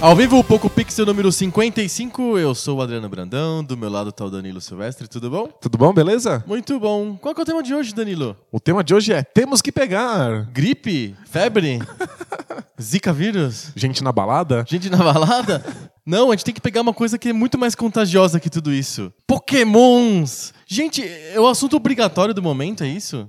Ao vivo, o Poco Pixel número 55, eu sou o Adriano Brandão, do meu lado tá o Danilo Silvestre, tudo bom? Tudo bom, beleza? Muito bom. Qual que é o tema de hoje, Danilo? O tema de hoje é Temos que pegar. Gripe? Febre? Zika vírus? Gente na balada? Gente na balada? Não, a gente tem que pegar uma coisa que é muito mais contagiosa que tudo isso. Pokémons! Gente, é o assunto obrigatório do momento, é isso?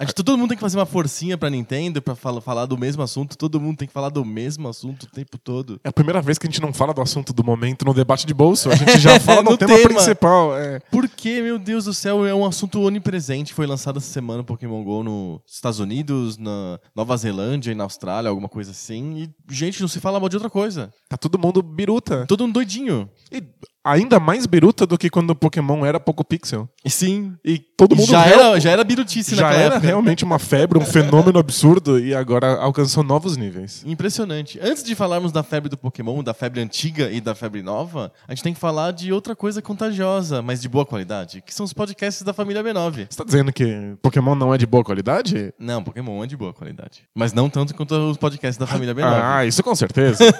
A gente, todo mundo tem que fazer uma forcinha pra Nintendo pra fala- falar do mesmo assunto. Todo mundo tem que falar do mesmo assunto o tempo todo. É a primeira vez que a gente não fala do assunto do momento no debate de bolso. A gente já fala No do tema, tema. principal. É. Porque, meu Deus do céu, é um assunto onipresente. Foi lançado essa semana o Pokémon GO nos Estados Unidos, na Nova Zelândia e na Austrália, alguma coisa assim. E, gente, não se fala mal de outra coisa. Tá todo mundo biruta. Todo um doidinho. E ainda mais biruta do que quando o Pokémon era pouco pixel. Sim. E todo mundo já, real- era, já era birutice já era época. realmente uma febre, um fenômeno absurdo e agora alcançou novos níveis. Impressionante. Antes de falarmos da febre do Pokémon, da febre antiga e da febre nova, a gente tem que falar de outra coisa contagiosa, mas de boa qualidade, que são os podcasts da família B9. Você tá dizendo que Pokémon não é de boa qualidade? Não, Pokémon é de boa qualidade. Mas não tanto quanto os podcasts da família B9. Ah, isso com certeza.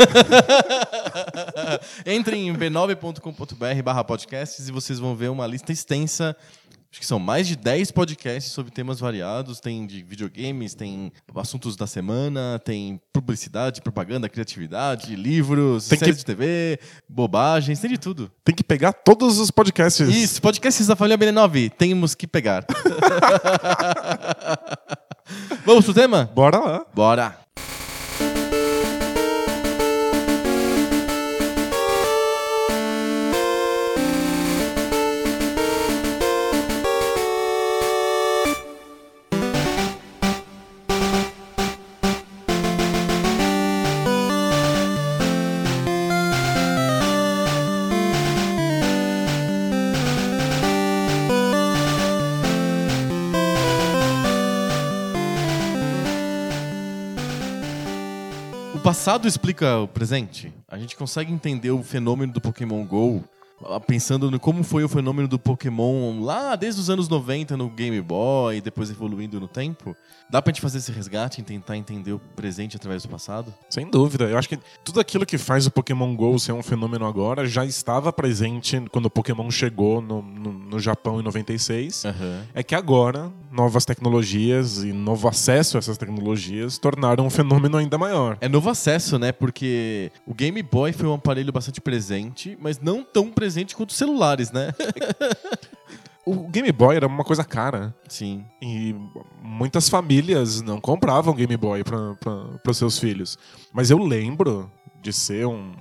Entrem em b9.com.br barra podcasts e vocês vão ver uma lista extensa. Acho que são mais de 10 podcasts sobre temas variados. Tem de videogames, tem assuntos da semana, tem publicidade, propaganda, criatividade, livros, Tem séries que- de TV, bobagens, tem de tudo. Tem que pegar todos os podcasts. Isso, podcasts da família B9, temos que pegar. Vamos pro tema? Bora lá. Bora! Passado explica o presente. A gente consegue entender o fenômeno do Pokémon GO pensando no como foi o fenômeno do Pokémon lá desde os anos 90 no Game Boy, depois evoluindo no tempo. Dá pra gente fazer esse resgate e tentar entender o presente através do passado? Sem dúvida. Eu acho que tudo aquilo que faz o Pokémon GO ser um fenômeno agora já estava presente quando o Pokémon chegou no, no, no Japão em 96. Aham. É que agora, novas tecnologias e novo acesso a essas tecnologias tornaram um fenômeno ainda maior. É novo acesso, né? Porque o Game Boy foi um aparelho bastante presente, mas não tão presente quanto os celulares, né? O Game Boy era uma coisa cara. Sim. E muitas famílias não compravam Game Boy para os seus filhos. Mas eu lembro de ser um-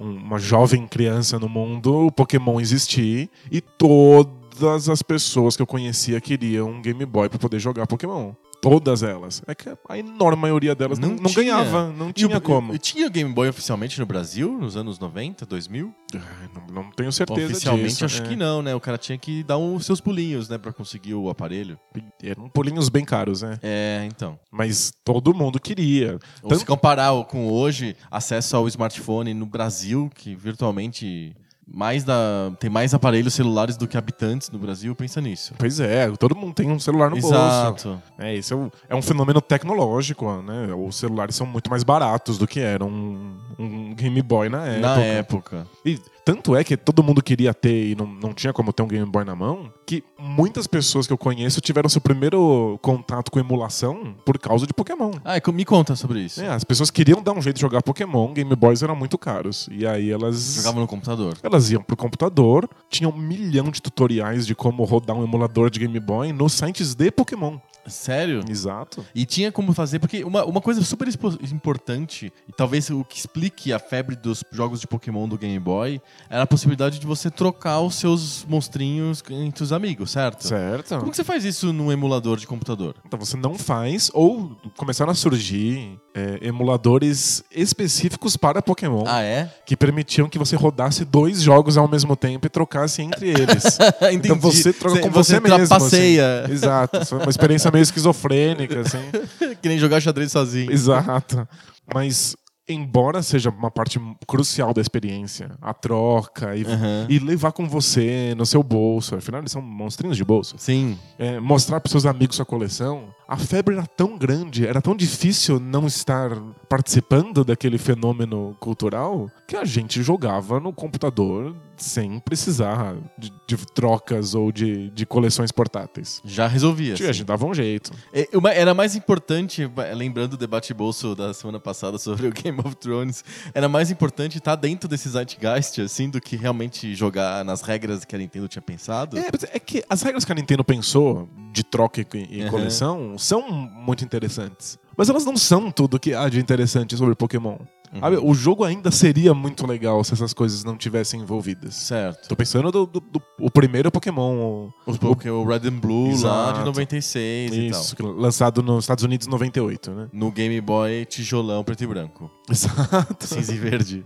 um- uma jovem criança no mundo, o Pokémon existir e todas as pessoas que eu conhecia queriam um Game Boy para poder jogar Pokémon. Todas elas. É que a enorme maioria delas não, não tinha. ganhava, não E tinha o- como. E tinha Game Boy oficialmente no Brasil, nos anos 90, 2000? Ai, Não, não tenho certeza Oficialmente disso. acho é. que não, né? O cara tinha que dar os seus pulinhos, né? Pra conseguir o aparelho. Eram pulinhos bem caros, né? É, então. Mas todo mundo queria. Ou Tanto- se comparar com hoje, acesso ao smartphone no Brasil, que virtualmente mais da, tem mais aparelhos celulares do que habitantes no Brasil, pensa nisso. Pois é, todo mundo tem um celular no bolso. Exato. É, isso é um, é um fenômeno tecnológico, né? Os celulares são muito mais baratos do que era um, um Game Boy na época. Na época. E tanto é que todo mundo queria ter e não, não tinha como ter um Game Boy na mão, que muitas pessoas que eu conheço tiveram seu primeiro contato com emulação por causa de Pokémon. Ah, me conta sobre isso. É, as pessoas queriam dar um jeito de jogar Pokémon, Game Boys eram muito caros. E aí elas. Jogava no computador. Elas iam pro computador, tinham um milhão de tutoriais de como rodar um emulador de Game Boy nos sites de Pokémon. Sério? Exato. E tinha como fazer, porque uma, uma coisa super importante, e talvez o que explique a febre dos jogos de Pokémon do Game Boy, era a possibilidade de você trocar os seus monstrinhos entre os amigos, certo? Certo. Como que você faz isso num emulador de computador? Então você não faz, ou começaram a surgir é, emuladores específicos para Pokémon Ah, é? que permitiam que você rodasse dois jogos ao mesmo tempo e trocasse entre eles. Então você troca com você, mesmo. trapaceia. assim. Exato. Foi uma experiência meio esquizofrênica, assim. que nem jogar xadrez sozinho. Exato. Mas, embora seja uma parte crucial da experiência, a troca e, Aham. e levar com você no seu bolso, afinal eles são monstrinhos de bolso, Sim. é, mostrar para seus amigos sua coleção, a febre era tão grande, era tão difícil não estar participando daquele fenômeno cultural que a gente jogava no computador sem precisar de, de trocas ou de, de coleções portáteis. Já resolvia. A gente dava um jeito. É, Era mais importante, lembrando o debate bolso da semana passada sobre o Game of Thrones, era mais importante estar dentro desse zeitgeist, assim, do que realmente jogar nas regras que a Nintendo tinha pensado. É, é que as regras que a Nintendo pensou de troca e, e Uhum. coleção são muito interessantes. Mas elas não são tudo que há de interessante sobre Pokémon. Uhum. O jogo ainda seria muito legal se essas coisas não tivessem envolvidas. Certo. Tô pensando do, do- do- o primeiro Pokémon. o- Os Pokémon Red and Blue lá Exato. de 96 Isso, e lançado nos Estados Unidos em 98, né? No Game Boy tijolão preto e branco. Exato. Cinza e verde.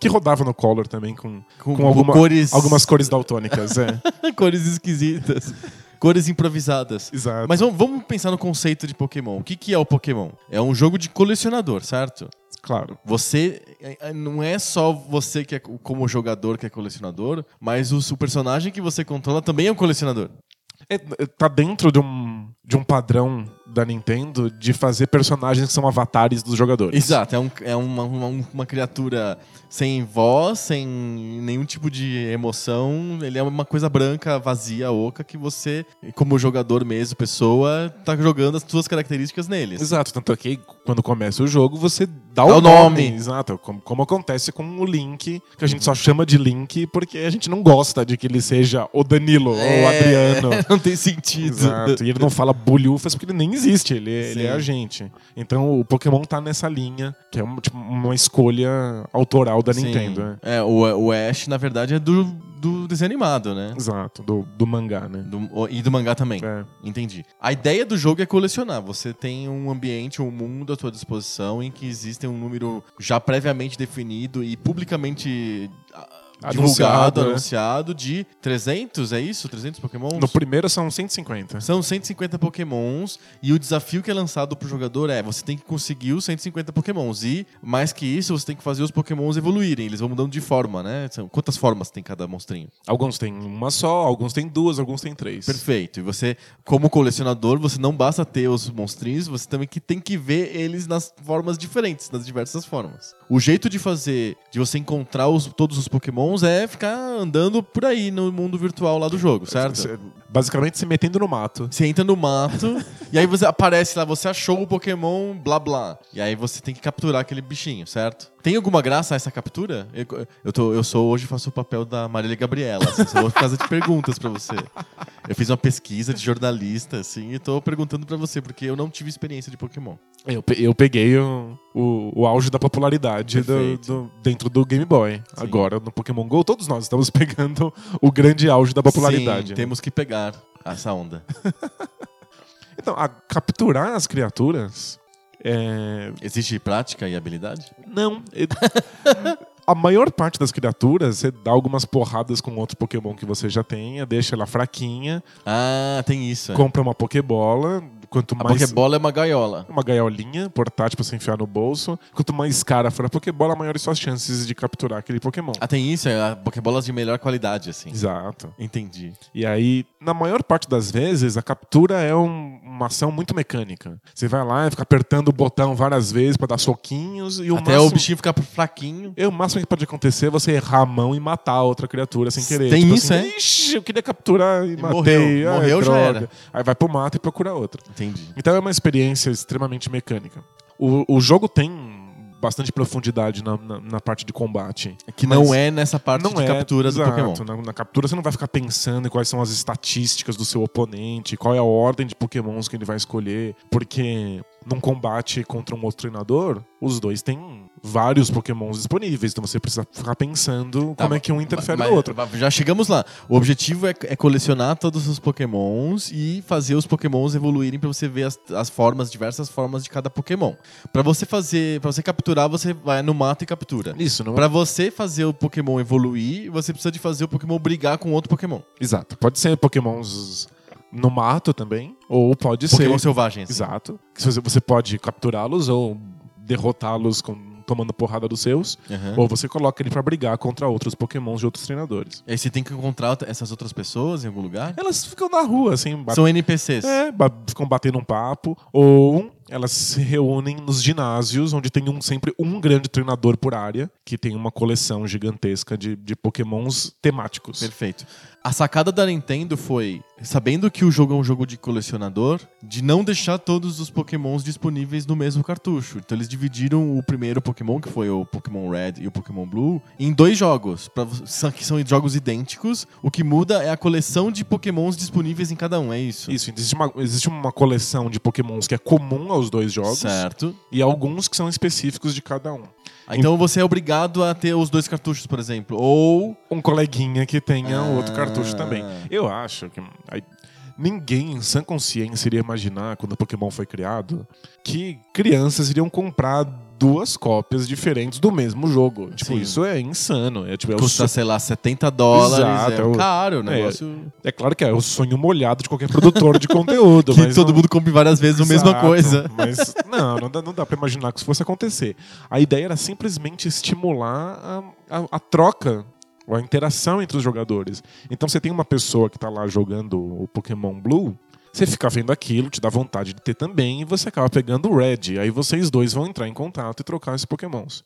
Que rodava no Color também com, Com, com alguma- cores, algumas cores daltônicas. É. cores esquisitas. Cores improvisadas. Exato. Mas vamos, vamos pensar no conceito de Pokémon. O que, que é o Pokémon? É um jogo de colecionador, certo? claro. Você. é- é- Não é só você que é co- como jogador que é colecionador, mas o, o personagem que você controla também é um colecionador. É, tá dentro de um, de um padrão da Nintendo de fazer personagens que são avatares dos jogadores. Exato, é, um- é uma, uma, uma criatura sem voz, sem nenhum tipo de emoção. Ele é uma coisa branca, vazia, oca, que você, como jogador mesmo, pessoa, tá jogando as suas características neles. Exato, tanto é que quando começa o jogo você dá Dá o nome. nome. Exato, como, como acontece com o Link, que a gente só chama de Link porque a gente não gosta de que ele seja o Danilo ou o É, Adriano. Não tem sentido. Exato. E ele não fala bulhufas porque ele nem existe, ele, é- ele é a gente. Então o Pokémon tá nessa linha, que é uma, tipo, uma escolha autoral da Sim. Nintendo. né? É, o, o Ash, na verdade, é do, do desenho animado, né? Exato, do, do mangá, né? Do- e do mangá também. É. Entendi. A ideia do jogo é colecionar. Você tem um ambiente, um mundo à sua disposição em que existem um número já previamente definido e publicamente divulgado, Anunciado, né? anunciado de 300, é isso? 300 pokémons? No primeiro são 150. São 150 pokémons e o desafio que é lançado pro jogador é você tem que conseguir os 150 pokémons e, mais que isso, você tem que fazer os pokémons evoluírem. Eles vão mudando de forma, né? São- Quantas formas tem cada monstrinho? Alguns têm uma só, alguns têm duas, alguns têm três. Perfeito. E você, como colecionador, você não basta ter os monstrinhos, você também que tem que ver eles nas formas diferentes, nas diversas formas. O jeito de fazer, de você encontrar os- todos os pokémons é ficar andando por aí no mundo virtual lá do jogo, certo? Você- Basicamente se metendo no mato. Você entra no mato e aí você aparece lá, você achou o Pokémon, blá blá. E aí você tem que capturar aquele bichinho, certo? Tem alguma graça essa captura? Eu, eu, tô, eu sou hoje faço o papel da Marília Gabriela, assim, só vou fazer de perguntas pra você. Eu fiz uma pesquisa de jornalista, assim, e tô perguntando pra você, porque eu não tive experiência de Pokémon. Eu, pe- eu peguei o, o, o auge da popularidade do, do- dentro do Game Boy. Agora, no Pokémon GO, todos nós estamos pegando o grande auge da popularidade. Sim, né? temos que pegar essa onda. Então, capturar as criaturas. É... Existe prática e habilidade? Não. A maior parte das criaturas, você dá algumas porradas com outro Pokémon que você já tenha, deixa ela fraquinha, Ah, tem isso. é. compra uma Pokébola. Quanto A mais. Pokébola é uma gaiola. Uma gaiolinha portátil pra você enfiar no bolso. Quanto mais cara for a Pokébola, maiores suas chances de capturar aquele Pokémon. Ah, tem isso, é a Pokébolas de melhor qualidade, assim. Exato. Entendi. E aí, na maior parte das vezes, a captura é um- uma ação muito mecânica. Você vai lá e fica apertando o botão várias vezes pra dar soquinhos e o Até máximo... o bichinho ficar fraquinho. E o máximo que pode acontecer é você errar a mão e matar a outra criatura sem querer. Tem Tipo isso, assim, é? Ixi, eu queria capturar e, E matei. morreu. Ai, Morreu, já era. Aí vai pro mato e procura outra. Entendi. Então é uma experiência extremamente mecânica. O, o jogo tem bastante profundidade na, na, na parte de combate. Que não é nessa parte não de é, captura exato. do Pokémon. Na, na captura você não vai ficar pensando em quais são as estatísticas do seu oponente, qual é a ordem de Pokémons que ele vai escolher, porque num combate contra um outro treinador, os dois têm vários Pokémons disponíveis, então você precisa ficar pensando Tá, como é que um interfere Mas- no outro. Já chegamos lá. O objetivo é, é colecionar todos os Pokémons e fazer os Pokémons evoluírem pra você ver as, as formas, diversas formas de cada Pokémon. Pra você fazer, para você capturar, você vai no mato e captura. Isso, não Pra você fazer o Pokémon evoluir, você precisa de fazer o Pokémon brigar com outro Pokémon. Exato. Pode ser Pokémons no mato também, ou pode Pokémon ser. selvagem, assim. Exato. Você você pode capturá-los ou derrotá-los com- tomando porrada dos seus, Aham. ou você coloca ele pra brigar contra outros Pokémons de outros treinadores. E aí você tem que encontrar essas outras pessoas em algum lugar? Elas ficam na rua, assim, bat- São NPCs. é, ficam batendo um papo, ou elas se reúnem nos ginásios, onde tem um, sempre um grande treinador por área, que tem uma coleção gigantesca de, de Pokémons temáticos. Perfeito. A sacada da Nintendo foi, sabendo que o jogo é um jogo de colecionador, de não deixar todos os Pokémons disponíveis no mesmo cartucho. Então eles dividiram o primeiro Pokémon, que foi o Pokémon Red e o Pokémon Blue, em dois jogos, pra, que são jogos idênticos. O que muda é a coleção de Pokémons disponíveis em cada um, é isso? Isso, existe uma, existe uma coleção de Pokémons que é comum aos dois jogos, Certo. e alguns que são específicos de cada um. Então você é obrigado a ter os dois cartuchos, por exemplo. Ou. Um coleguinha que tenha Ah. outro cartucho também. Eu acho que ninguém em sã consciência iria imaginar, quando o Pokémon foi criado, que crianças iriam comprar duas cópias diferentes do mesmo jogo. Tipo, Sim. isso é insano. É, tipo, é, o Custa, so- sei lá, 70 dólares. Exato, é é o- caro o é, negócio. é claro que é o sonho molhado de qualquer produtor de conteúdo. que todo não- mundo compre várias vezes a mesma Exato, coisa. Mas não, não dá, não dá pra imaginar que isso fosse acontecer. A ideia era simplesmente estimular a, a- a troca, a interação entre os jogadores. Então você tem uma pessoa que tá lá jogando o Pokémon Blue. Você fica vendo aquilo, te dá vontade de ter também, e você acaba pegando o Red. Aí vocês dois vão entrar em contato e trocar esses Pokémons.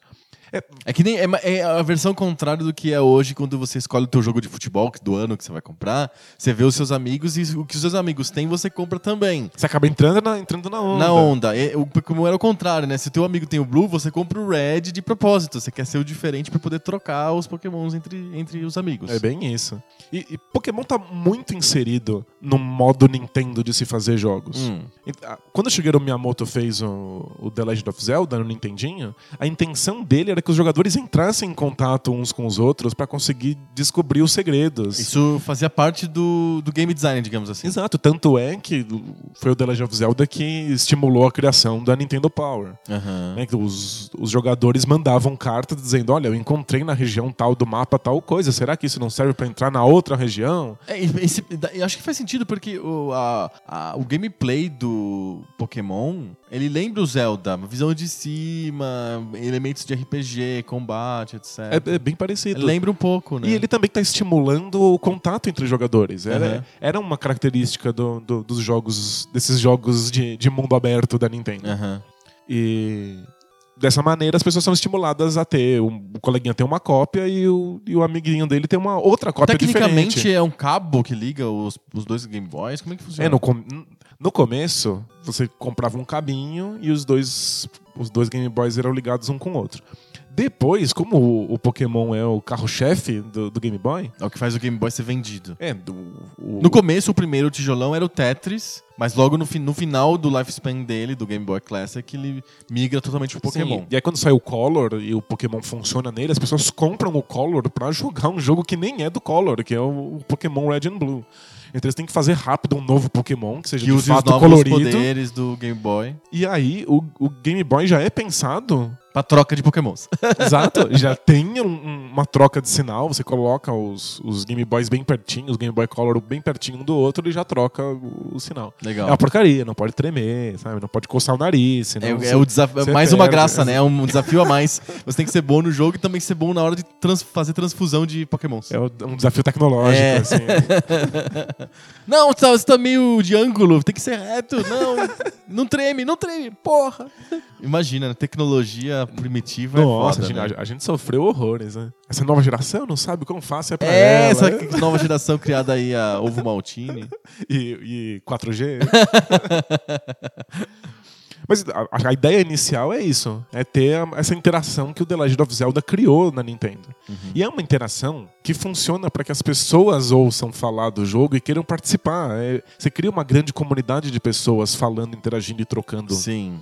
É que nem é, é a versão contrária do que é hoje quando você escolhe o teu jogo de futebol do ano que você vai comprar. Você vê os seus amigos e o que os seus amigos têm, você compra também. Você acaba entrando na, entrando na onda. Na onda. É, o Pokémon era o contrário, né? Se o teu amigo tem o Blue, você compra o Red de propósito. Você quer ser o diferente pra poder trocar os Pokémons entre, entre os amigos. É bem isso. E, e Pokémon tá muito inserido no modo Nintendo de se fazer jogos. Hum. Ah, Quando o Shigeru Miyamoto fez o, o The Legend of Zelda no Nintendinho, a intenção dele era que os jogadores entrassem em contato uns com os outros pra conseguir descobrir os segredos. Isso fazia parte do, do game design, digamos assim. Exato, tanto é que foi o The Legend of Zelda que estimulou a criação da Nintendo Power. Aham. né, os, os jogadores mandavam cartas dizendo: Olha, eu encontrei na região tal do mapa tal coisa, será que isso não serve pra entrar na outra região? É, esse- acho que faz sentido porque o, a- a- o gameplay do Pokémon ele lembra o Zelda, uma visão de cima, elementos de RPG, combate, etc. É, é bem parecido. Lembra um pouco, né? E ele também está estimulando o contato entre jogadores. Era, Aham. era uma característica do- do- dos jogos, desses jogos de, de mundo aberto da Nintendo. Aham. E dessa maneira as pessoas são estimuladas a ter. O, o coleguinha tem uma cópia e o, e o amiguinho dele tem uma outra cópia Tecnicamente diferente. é um cabo que liga os, os dois Game Boys? Como é que funciona? É, no, com- no começo, você comprava um cabinho e os dois, os dois Game Boys eram ligados um com o outro. Depois, como o, o Pokémon é o carro-chefe do, do Game Boy, É o que faz o Game Boy ser vendido. é, do, o, No começo, o primeiro tijolão era o Tetris, mas logo no, fi- no final do lifespan dele, do Game Boy Classic, ele migra totalmente pro Pokémon. Sim, E aí quando sai o Color e o Pokémon funciona nele, as pessoas compram o Color pra jogar um jogo que nem é do Color, que é o, o Pokémon Red and Blue. Então eles têm que fazer rápido um novo Pokémon, que seja Que de os fato novos colorido. poderes do Game Boy E aí o, o Game Boy já é pensado pra troca de Pokémons. Exato, já tem um- um- uma troca de sinal, você coloca os, os Game Boys bem pertinho, os Game Boy Color bem pertinho um do outro e já troca o, o sinal. Legal. É uma porcaria, não pode tremer, sabe? Não pode coçar o nariz, senão É, você- é o desafio, mais uma perde. graça, né? É um desafio a mais. Você tem que ser bom no jogo e também ser bom na hora de trans- fazer transfusão de Pokémons. É um desafio tecnológico, É. assim. Não, você tá, você tá meio de ângulo, tem que ser reto. Não, não treme, não treme, porra. Imagina, né? Primitiva Nossa, é a, foda, gente, né? a gente sofreu horrores, né? Essa nova geração não sabe quão fácil é pra É, ela. essa nova geração criada aí, a Ovo Maltine. E, e 4G. Mas a, a ideia inicial é isso: é ter a- essa interação que o The Legend of Zelda criou na Nintendo. E é uma interação que funciona para que as pessoas ouçam falar do jogo e queiram participar. É- você cria uma grande comunidade de pessoas falando, interagindo e trocando. Sim.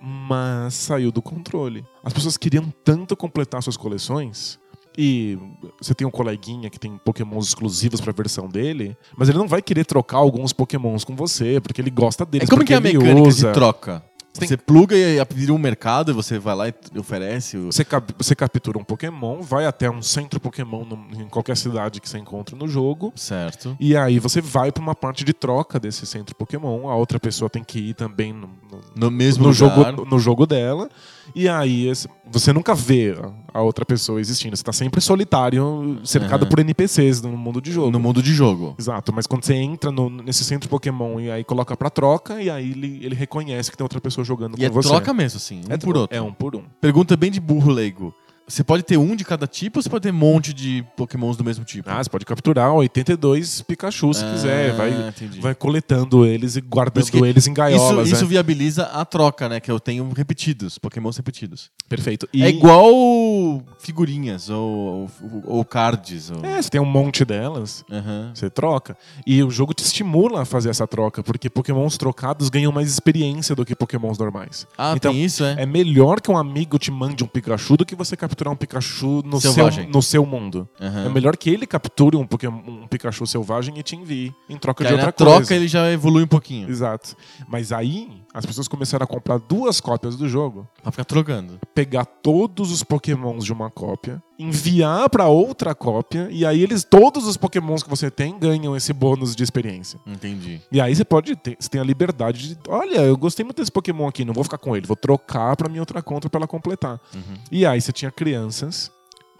Mas saiu do controle. As pessoas queriam tanto completar suas coleções. E você tem um coleguinha que tem pokémons exclusivos pra versão dele, mas ele não vai querer trocar alguns pokémons com você, porque ele gosta É deles. como porque que é a ele mecânica usa. de troca? Tem- Você pluga e vira um mercado e você vai lá e oferece. o- Você, cap- você captura um Pokémon, vai até um centro Pokémon no- em qualquer cidade que você encontra no jogo. Certo. E aí você vai pra uma parte de troca desse centro Pokémon. A outra pessoa tem que ir também no, no- No mesmo no lugar. jogo, no jogo dela. E aí você nunca vê a- outra pessoa existindo. Você tá sempre solitário, cercado Aham. por NPCs no mundo de jogo. No mundo de jogo. Exato, mas quando você entra no- nesse centro Pokémon e aí coloca pra troca, e aí ele, ele reconhece que tem outra pessoa jogando E com é você. troca mesmo, assim. Um é por tro- outro. É um por um. Pergunta bem de burro leigo. Você pode ter um de cada tipo ou você pode ter um monte de pokémons do mesmo tipo? Ah, você pode capturar 82 Pikachu se Ah, quiser. Vai, entendi. vai coletando eles e guardando isso eles em Isso, gaiolas. isso né? viabiliza a troca, né? Que eu tenho repetidos, pokémons repetidos. Perfeito. É igual figurinhas ou, ou, ou cards. Ou... É, você tem um monte delas. Aham. Você troca. E o jogo te estimula a fazer essa troca, porque pokémons trocados ganham mais experiência do que pokémons normais. Ah, então, tem isso, é? é melhor que um amigo te mande um Pikachu do que você capturar um Pikachu no, seu, Selvagem. no seu mundo. Aham. É melhor que ele capture um, Pokémon, um Pikachu selvagem e te envie em troca Que de outra troca coisa. ele já evolui um pouquinho. Exato. Mas aí as pessoas começaram a comprar duas cópias do jogo, Pra ficar trocando. pegar todos os Pokémons de uma cópia, enviar pra outra cópia e aí eles todos os Pokémons que você tem ganham esse bônus de experiência. Entendi. E aí você pode ter, você tem a liberdade de, olha, eu gostei muito desse Pokémon aqui, não vou ficar com ele, vou trocar pra minha outra conta pra ela completar. Uhum. E aí você tinha crianças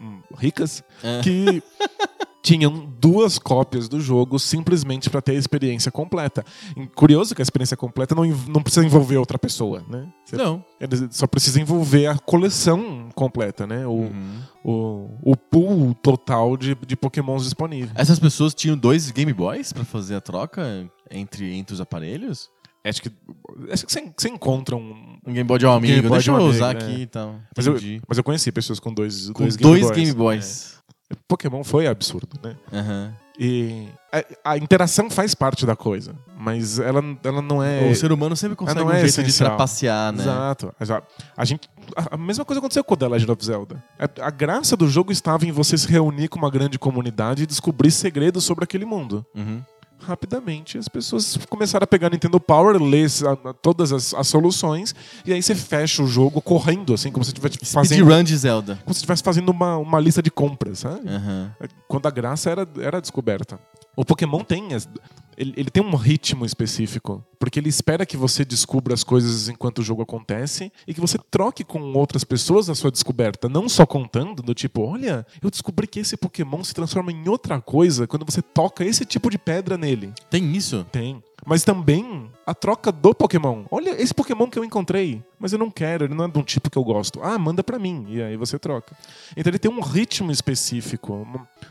hum, ricas É. que tinham duas cópias do jogo simplesmente pra ter a experiência completa. E Curioso que a experiência completa não, não precisa envolver outra pessoa, né? Você Não. ele só precisa envolver a coleção completa, né? O, Uhum. o, o pool total de, de pokémons disponíveis. Essas pessoas tinham dois Game Boys pra fazer a troca entre, entre os aparelhos? Acho que, acho que você, você encontra um. Um Game Boy de um amigo. Boy Deixa de um eu amigo, usar né? aqui e tal. Mas eu, mas eu conheci pessoas com dois, Com dois dois, Game Boys. Game Boys. É. Pokémon foi absurdo, né? Aham. E a, a interação faz parte da coisa, mas ela, ela não é. O ser humano sempre consegue não um é jeito de essencial. trapacear, né? Exato. A, a gente, a, a mesma coisa aconteceu com o The Legend of Zelda. A, a graça do jogo estava em você se reunir com uma grande comunidade e descobrir segredos sobre aquele mundo. Uhum. Rapidamente, as pessoas começaram a pegar Nintendo Power, ler todas as, as soluções, e aí você fecha o jogo correndo, assim, como se estivesse fazendo, Speedrun de Zelda. como se estivesse fazendo uma, uma lista de compras, sabe? Aham. quando a graça era, era descoberta. O Pokémon tem. Ele, ele tem um ritmo específico. Porque ele espera que você descubra as coisas enquanto o jogo acontece e que você troque com outras pessoas a sua descoberta. Não só contando, do tipo, olha, eu descobri que esse Pokémon se transforma em outra coisa quando você toca esse tipo de pedra nele. Tem isso? Tem. Mas também a troca do Pokémon. Olha, esse Pokémon que eu encontrei, mas eu não quero, ele não é de um tipo que eu gosto. Ah, manda pra mim. E aí você troca. Então ele tem um ritmo específico.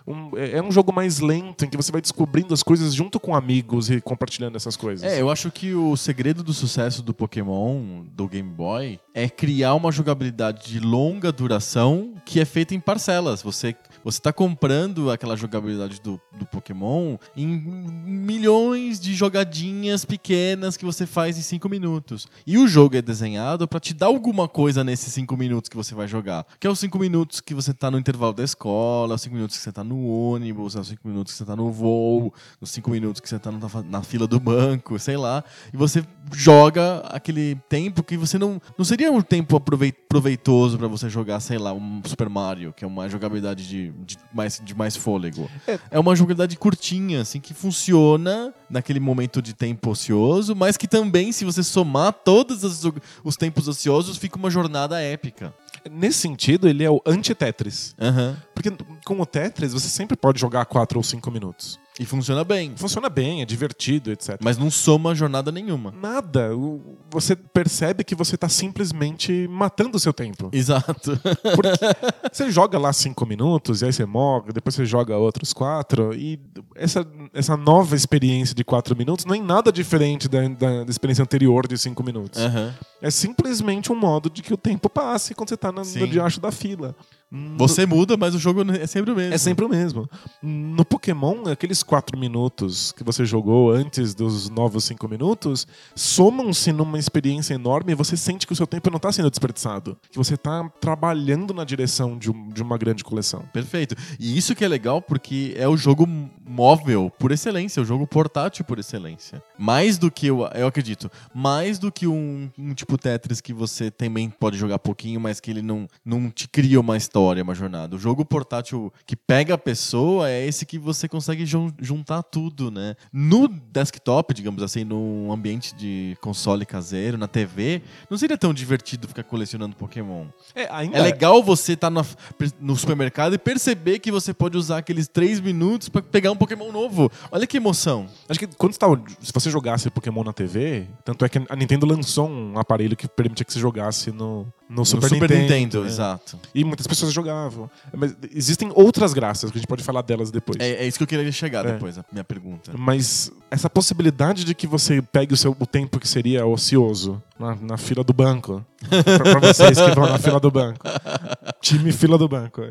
um- um- é é um jogo mais lento, em que você vai descobrindo as coisas junto com amigos e compartilhando essas coisas. É, eu acho que o segredo do sucesso do Pokémon, do Game Boy, é criar uma jogabilidade de longa duração que é feita em parcelas. Você, você tá comprando aquela jogabilidade do, do Pokémon em milhões de jogadinhas pequenas que você faz em 5 minutos. E o jogo é desenhado pra te dar alguma coisa nesses 5 minutos que você vai jogar. Que é os 5 minutos que você tá no intervalo da escola, os 5 minutos que você tá no ônibus, os 5 minutos que você tá no voo, os 5 minutos que você tá na, fila do banco, sei lá. E você joga aquele tempo que você não. Não seria um tempo aprovei- proveitoso pra você jogar, sei lá, um Super Mario, que é uma jogabilidade de, de mais, de mais fôlego. É. uma jogabilidade curtinha, assim, que funciona naquele momento de tempo ocioso, mas que também, se você somar todos os, os tempos ociosos, fica uma jornada épica. Nesse sentido, ele é o anti-Tetris. Aham. Porque com o Tetris você sempre pode jogar 4 ou 5 minutos. E funciona bem. Funciona bem, é divertido, etc. Mas não soma jornada nenhuma. Nada. Você percebe que você tá simplesmente matando o seu tempo. Exato. Porque você joga lá cinco minutos, e aí você morre, depois você joga outros quatro, e essa, essa nova experiência de quatro minutos não é nada diferente da, da- da experiência anterior de cinco minutos. Aham. É simplesmente um modo de que o tempo passe quando você tá na, Sim. no diacho da fila. No- Você muda, mas o jogo é sempre o mesmo. é sempre o mesmo. No Pokémon, aqueles quatro minutos que você jogou antes dos novos cinco minutos somam-se numa experiência enorme e você sente que o seu tempo não está sendo desperdiçado. Que você está trabalhando na direção de, um- de uma grande coleção. Perfeito. E isso que é legal porque é o jogo móvel por excelência, o jogo portátil por excelência. Mais do que, eu, eu acredito, mais do que um, um tipo Tetris que você também pode jogar pouquinho, mas que ele não, não te cria uma história, uma jornada. O jogo portátil que pega a pessoa é esse que você consegue jun- juntar tudo, né? No desktop, digamos assim, num ambiente de console caseiro, na TV, não seria tão divertido ficar colecionando Pokémon. É, ainda É legal você estar no supermercado e perceber que você pode usar aqueles três minutos pra pegar um Pokémon novo. Olha que emoção. Acho que quando você se você jogasse Pokémon na TV, tanto é que a Nintendo lançou um aparelho que permitia que você jogasse no, no, Super, no Super Nintendo, Nintendo. é. exato. E muitas pessoas jogavam. Mas existem outras graças que a gente pode falar delas depois. É, é isso que eu queria chegar É. depois, a minha pergunta. Mas essa possibilidade de que você pegue o, seu, o tempo que seria ocioso na, na fila do banco. pra, pra vocês que vão na fila do banco. Time fila do banco.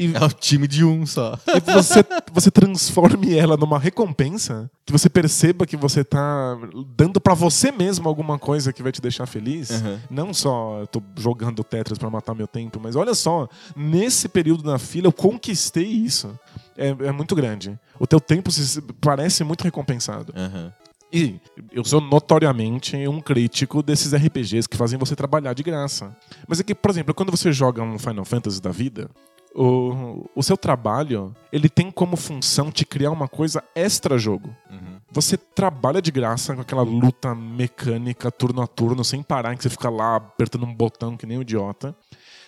E, É o time de um só. e você, você transforme ela numa recompensa, que você perceba que você tá dando pra você mesmo alguma coisa que vai te deixar feliz. Uhum. Não só eu tô jogando Tetris pra matar meu tempo, mas olha só, nesse período na fila eu conquistei isso. É, é muito grande. O teu tempo se, parece muito recompensado. Aham. E eu sou notoriamente um crítico desses RPGs que fazem você trabalhar de graça. Mas é que, por exemplo, quando você joga um Final Fantasy da vida, o, o seu trabalho ele tem como função te criar uma coisa extra-jogo. Uhum. Você trabalha de graça com aquela luta mecânica turno a turno, sem parar, que você fica lá apertando um botão que nem um idiota.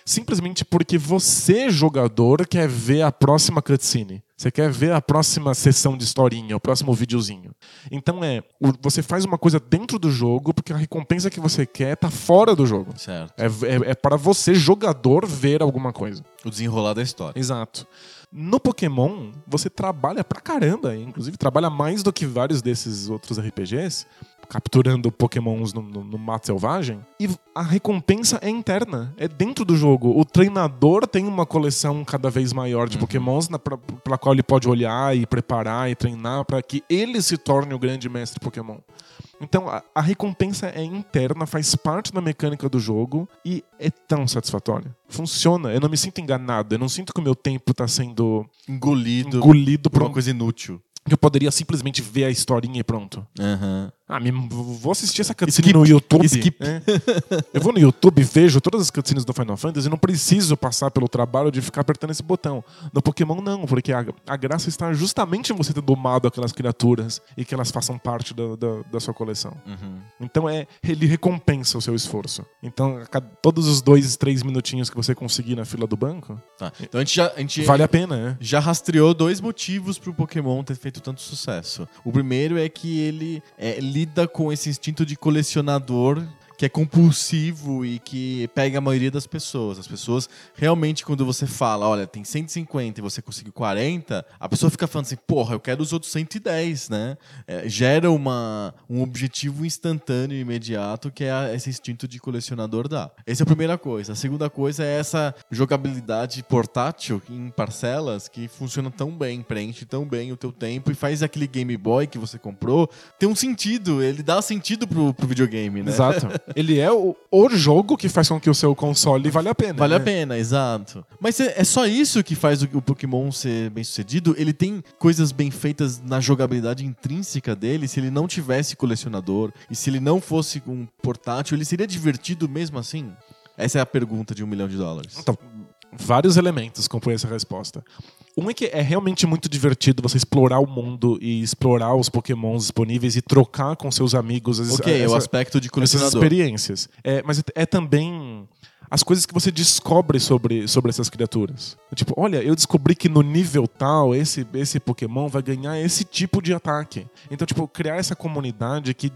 Simplesmente porque você, jogador, quer ver a próxima cutscene. Você quer ver a próxima sessão de historinha, o próximo videozinho. Então é, você faz uma coisa dentro do jogo, porque a recompensa que você quer tá fora do jogo. Certo. É, é, é para você, jogador, ver alguma coisa. O desenrolar da história. Exato. No Pokémon, você trabalha pra caramba, inclusive trabalha mais do que vários desses outros RPGs, capturando Pokémons no, no, no mato selvagem. E a recompensa é interna, é dentro do jogo. O treinador tem uma coleção cada vez maior de Pokémons na, pra, pela qual ele pode olhar e preparar e treinar para que ele se torne o grande mestre Pokémon. Então a, a recompensa é interna, faz parte da mecânica do jogo e é tão satisfatória. Funciona, eu não me sinto enganado, eu não sinto que o meu tempo está sendo Engolido, engolido por por uma um coisa inútil. que eu poderia simplesmente ver a historinha e pronto. Aham. Ah, me, vou assistir essa cutscene Skip. no YouTube. Skip. é. Eu vou no YouTube, vejo todas as cutscenes do Final Fantasy e não preciso passar pelo trabalho de ficar apertando esse botão. No Pokémon, não, porque a, a graça está justamente em você ter domado aquelas criaturas e que elas façam parte da, da, da sua coleção. Uhum. Então é ele recompensa o seu esforço. Então, cada- todos os dois, três minutinhos que você conseguir na fila do banco, Tá. Então a gente já. A gente vale a pena, né? já rastreou dois motivos pro Pokémon ter feito tanto sucesso. O primeiro é que ele é, lida com esse instinto de colecionador que é compulsivo e que pega a maioria das pessoas. As pessoas realmente, quando você fala, olha, tem 150 e você conseguiu 40, a pessoa fica falando assim, porra, eu quero os outros 110, né? É, gera uma, um objetivo instantâneo e imediato que é a- esse instinto de colecionador dá. Essa é a primeira coisa. A segunda coisa é essa jogabilidade portátil em parcelas que funciona tão bem, preenche tão bem o teu tempo e faz aquele Game Boy que você comprou ter um sentido. Ele dá sentido pro, pro videogame, né? Exato. Ele é o, o jogo que faz com que o seu console vale a pena. Vale a né? pena, exato. Mas é, é só isso que faz o, o Pokémon ser bem sucedido? Ele tem coisas bem feitas na jogabilidade intrínseca dele. Se ele não tivesse colecionador e se ele não fosse um portátil, ele seria divertido mesmo assim? Essa é a pergunta de um milhão de dólares. Então, vários elementos compõem essa resposta. Um é que é realmente muito divertido você explorar o mundo e explorar os pokémons disponíveis e trocar com seus amigos as, ok, é o essa- aspecto de essas colecionador. experiências. É, mas é, é também as coisas que você descobre sobre, sobre essas criaturas. Tipo, olha, eu descobri que no nível tal, esse, esse Pokémon vai ganhar esse tipo de ataque. Então, tipo, criar essa comunidade que.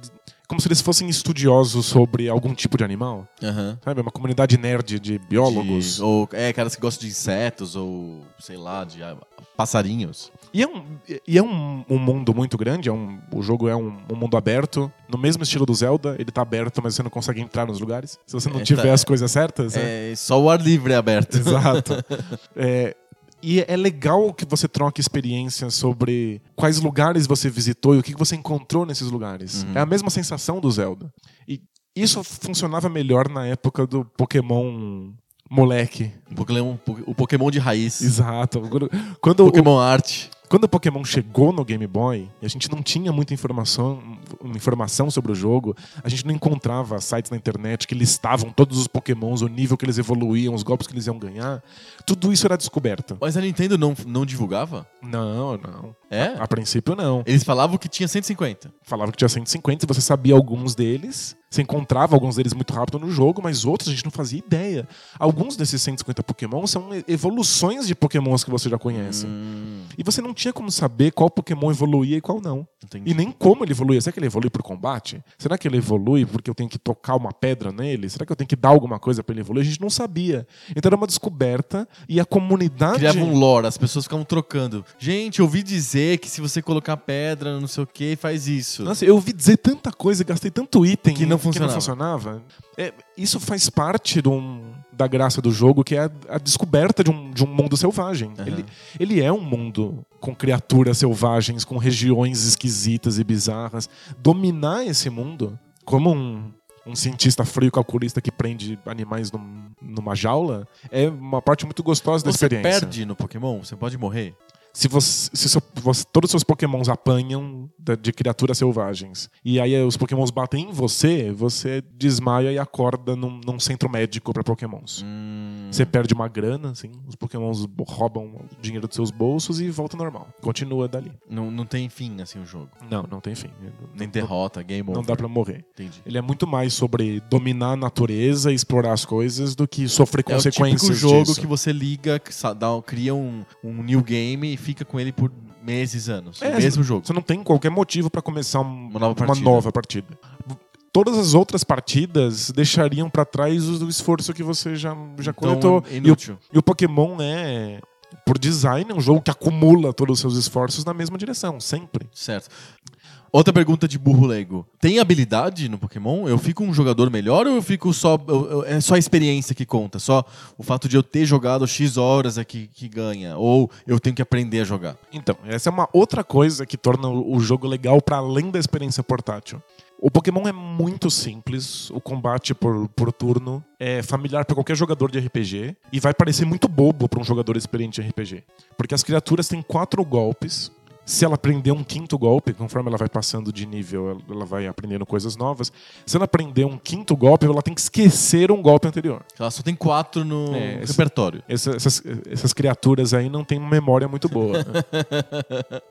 Como se eles fossem estudiosos sobre algum tipo de animal. Aham. Sabe? Uma comunidade nerd de biólogos. De- ou, é, caras que gostam de insetos, ou, sei lá, de ah, passarinhos. E é, um, e é um, um mundo muito grande, é um, o jogo é um, um mundo aberto, no mesmo estilo do Zelda, ele tá aberto, mas você não consegue entrar nos lugares. Se você não É, tiver tá- as coisas certas. né? É, só o ar livre é aberto. Exato. É, e é legal que você troque experiências sobre quais lugares você visitou e o que você encontrou nesses lugares. Uhum. É a mesma sensação do Zelda. E isso funcionava melhor na época do Pokémon moleque. O Pokémon, o Pokémon de raiz. Exato. Quando- Quando o, Pokémon Art. Quando o Pokémon chegou no Game Boy, a gente não tinha muita informação, informação sobre o jogo, a gente não encontrava sites na internet que listavam todos os Pokémons, o nível que eles evoluíam, os golpes que eles iam ganhar. Tudo isso era descoberto. Mas a Nintendo não, não divulgava? Não, não. É? A princípio, não. Eles falavam que tinha 150. Falava que tinha 150 e você sabia alguns deles. Você encontrava alguns deles muito rápido no jogo, mas outros a gente não fazia ideia. Alguns desses 150 Pokémon são evoluções de Pokémons que você já conhece. Hum, E você não tinha como saber qual Pokémon evoluía e qual não. entendi. E nem como ele evoluía. Será que ele evolui por combate? Será que ele evolui porque eu tenho que tocar uma pedra nele? Será que eu tenho que dar alguma coisa pra ele evoluir? A gente não sabia. Então era uma descoberta e a comunidade. Criava um lore, as pessoas ficavam trocando. Gente, eu ouvi dizer que se você colocar pedra, não sei o que, faz isso. Nossa, eu ouvi dizer tanta coisa, gastei tanto item Que não funcionava. funcionava. É, isso faz parte de um- da graça do jogo, que é a, a descoberta de um, de um mundo selvagem. Aham. Ele, ele é um mundo com criaturas selvagens, com regiões esquisitas e bizarras. Dominar esse mundo, como um, um cientista frio calculista que prende animais num- numa jaula, é uma parte muito gostosa da Você experiência. perde no Pokémon, você pode morrer. Se, você, se seu- você- todos os seus pokémons apanham da- de criaturas selvagens e aí os pokémons batem em você, você desmaia e acorda num, num centro médico para pokémons. Hum, Você perde uma grana, assim, os pokémons roubam o dinheiro dos seus bolsos e volta normal. Continua dali. não, não tem fim, assim, o jogo. Não, não tem fim. Nem derrota, game Não, over. não dá pra morrer. Entendi. Ele é muito mais sobre dominar a natureza e explorar as coisas do que sofrer É o consequências típico jogo disso. que você liga, dá- cria um, um new game e fica com ele por meses, anos. É, o mesmo jogo. Você não tem qualquer motivo pra começar um- Uma nova partida. nova partida. Todas as outras partidas deixariam pra trás o, o esforço que você já, já coletou. Então, é E o, e o Pokémon é, por design, um jogo que acumula todos os seus esforços na mesma direção, sempre. Certo. Outra pergunta de burro leigo. Tem habilidade no Pokémon? Eu fico um jogador melhor ou eu fico só. eu- eu- é só a experiência que conta? Só o fato de eu ter jogado X horas é que, ganha? Ou eu tenho que aprender a jogar? Então, essa é uma outra coisa que torna o o jogo legal para além da experiência portátil. O Pokémon é muito simples, o combate por, por turno é familiar para qualquer jogador de RPG e vai parecer muito bobo para um jogador experiente de RPG. Porque as criaturas têm quatro golpes. Se ela aprender um quinto golpe, conforme ela vai passando de nível, ela- vai aprendendo coisas novas. Se ela aprender um quinto golpe, ela tem que esquecer um golpe anterior. Ela só tem quatro no É, repertório. Essa- essas, essas criaturas aí não têm memória muito boa. né?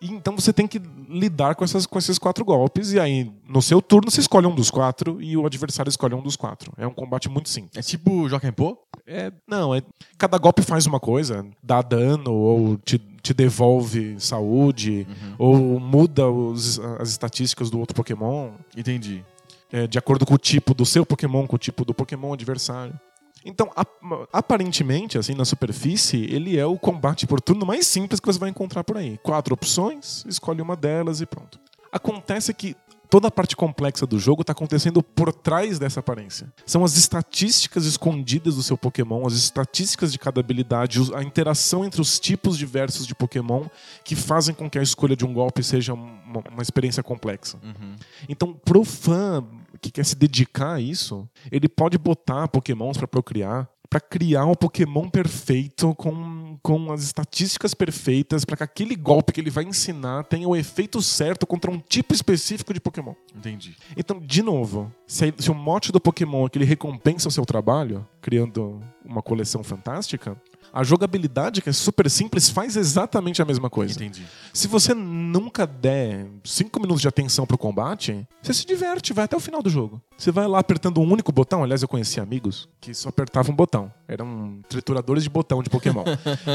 Então você tem que lidar com, essas, com esses quatro golpes, e aí no seu turno você escolhe um dos quatro e o adversário escolhe um dos quatro. É um combate muito simples. É tipo Joaquim Pô? É, não, é, cada golpe faz uma coisa, dá dano ou te, te devolve saúde, ou muda os- as estatísticas do outro Pokémon Entendi. é, de acordo com o tipo do seu Pokémon, com o tipo do Pokémon adversário. Então, ap- aparentemente, assim, na superfície, ele é o combate por turno mais simples que você vai encontrar por aí. Quatro opções, escolhe uma delas e pronto. Acontece que toda a parte complexa do jogo está acontecendo por trás dessa aparência. São as estatísticas escondidas do seu Pokémon, as estatísticas de cada habilidade, a interação entre os tipos diversos de Pokémon que fazem com que a escolha de um golpe seja uma, uma experiência complexa. Uhum. Então, pro fã que quer se dedicar a isso, ele pode botar pokémons pra procriar, pra criar um pokémon perfeito com, com as estatísticas perfeitas pra que aquele golpe que ele vai ensinar tenha o efeito certo contra um tipo específico de pokémon. Entendi. Então, de novo, se, se o mote do pokémon é que ele recompensa o seu trabalho, criando uma coleção fantástica, A jogabilidade, que é super simples, faz exatamente a mesma coisa. Entendi. Se você nunca der 5 minutos de atenção pro combate, você se diverte, vai até o final do jogo. Você vai lá apertando um único botão. Aliás, eu conheci amigos que só apertavam um botão. Eram trituradores de botão de Pokémon.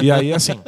e aí, assim,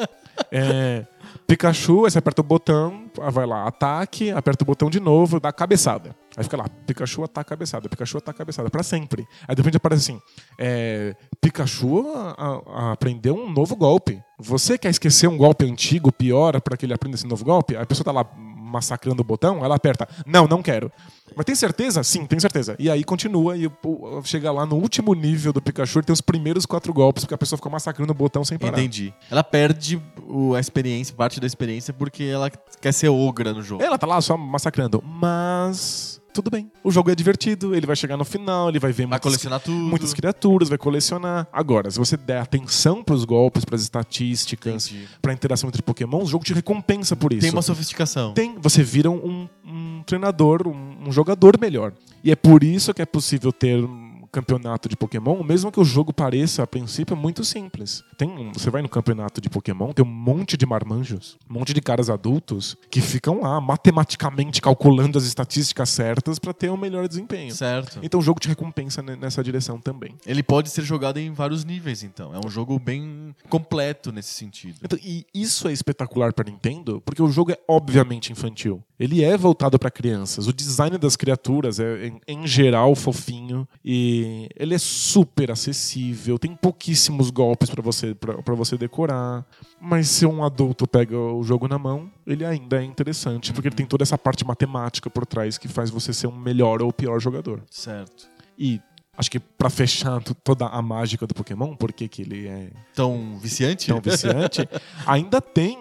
é, Pikachu, aí você aperta o botão, vai lá, ataque, aperta o botão de novo, dá cabeçada. Aí fica lá, Pikachu ataca cabeçada, Pikachu ataca cabeçada, pra sempre. Aí de repente aparece assim, é, Pikachu a- a- aprendeu um novo golpe. Você quer esquecer um golpe antigo, pior, pra que ele aprenda esse novo golpe? Aí a pessoa tá lá massacrando o botão, ela aperta, não, não quero. Mas tem certeza? Sim, tem certeza. E aí continua e pô, chega lá no último nível do Pikachu e tem os primeiros quatro golpes, porque a pessoa fica massacrando o botão sem parar. Entendi. Ela perde o- a experiência, parte da experiência, porque ela quer ser ogra no jogo. Ela tá lá só massacrando. Mas. Tudo bem. O jogo é divertido, ele vai chegar no final, ele vai ver Vai muitas, colecionar tudo. muitas criaturas, vai colecionar. Agora, se você der atenção pros golpes, pras estatísticas, Entendi. pra interação entre Pokémon, o jogo te recompensa por isso. Tem uma sofisticação. Tem, você vira um, um treinador, um, um jogador melhor. E é por isso que é possível ter um campeonato de Pokémon, mesmo que o jogo pareça, a princípio, muito simples. Tem, você vai no campeonato de Pokémon, tem um monte de marmanjos, um monte de caras adultos que ficam lá matematicamente calculando as estatísticas certas pra ter um melhor desempenho. Certo. Então o jogo te recompensa ne- nessa direção também. Ele pode ser jogado em vários níveis, então. É um jogo bem completo nesse sentido. Então, e isso é espetacular para Nintendo, porque o jogo é obviamente infantil. Ele é voltado para crianças. O design das criaturas é, em, em geral, fofinho. E ele é super acessível. Tem pouquíssimos golpes para você, pra- pra você decorar. Mas se um adulto pega o jogo na mão, ele ainda é interessante, porque ele tem toda essa parte matemática por trás que faz você ser um melhor ou pior jogador. Certo. E acho que para fechar toda a mágica do Pokémon, porque que ele é Tão viciante? tão viciante, ainda tem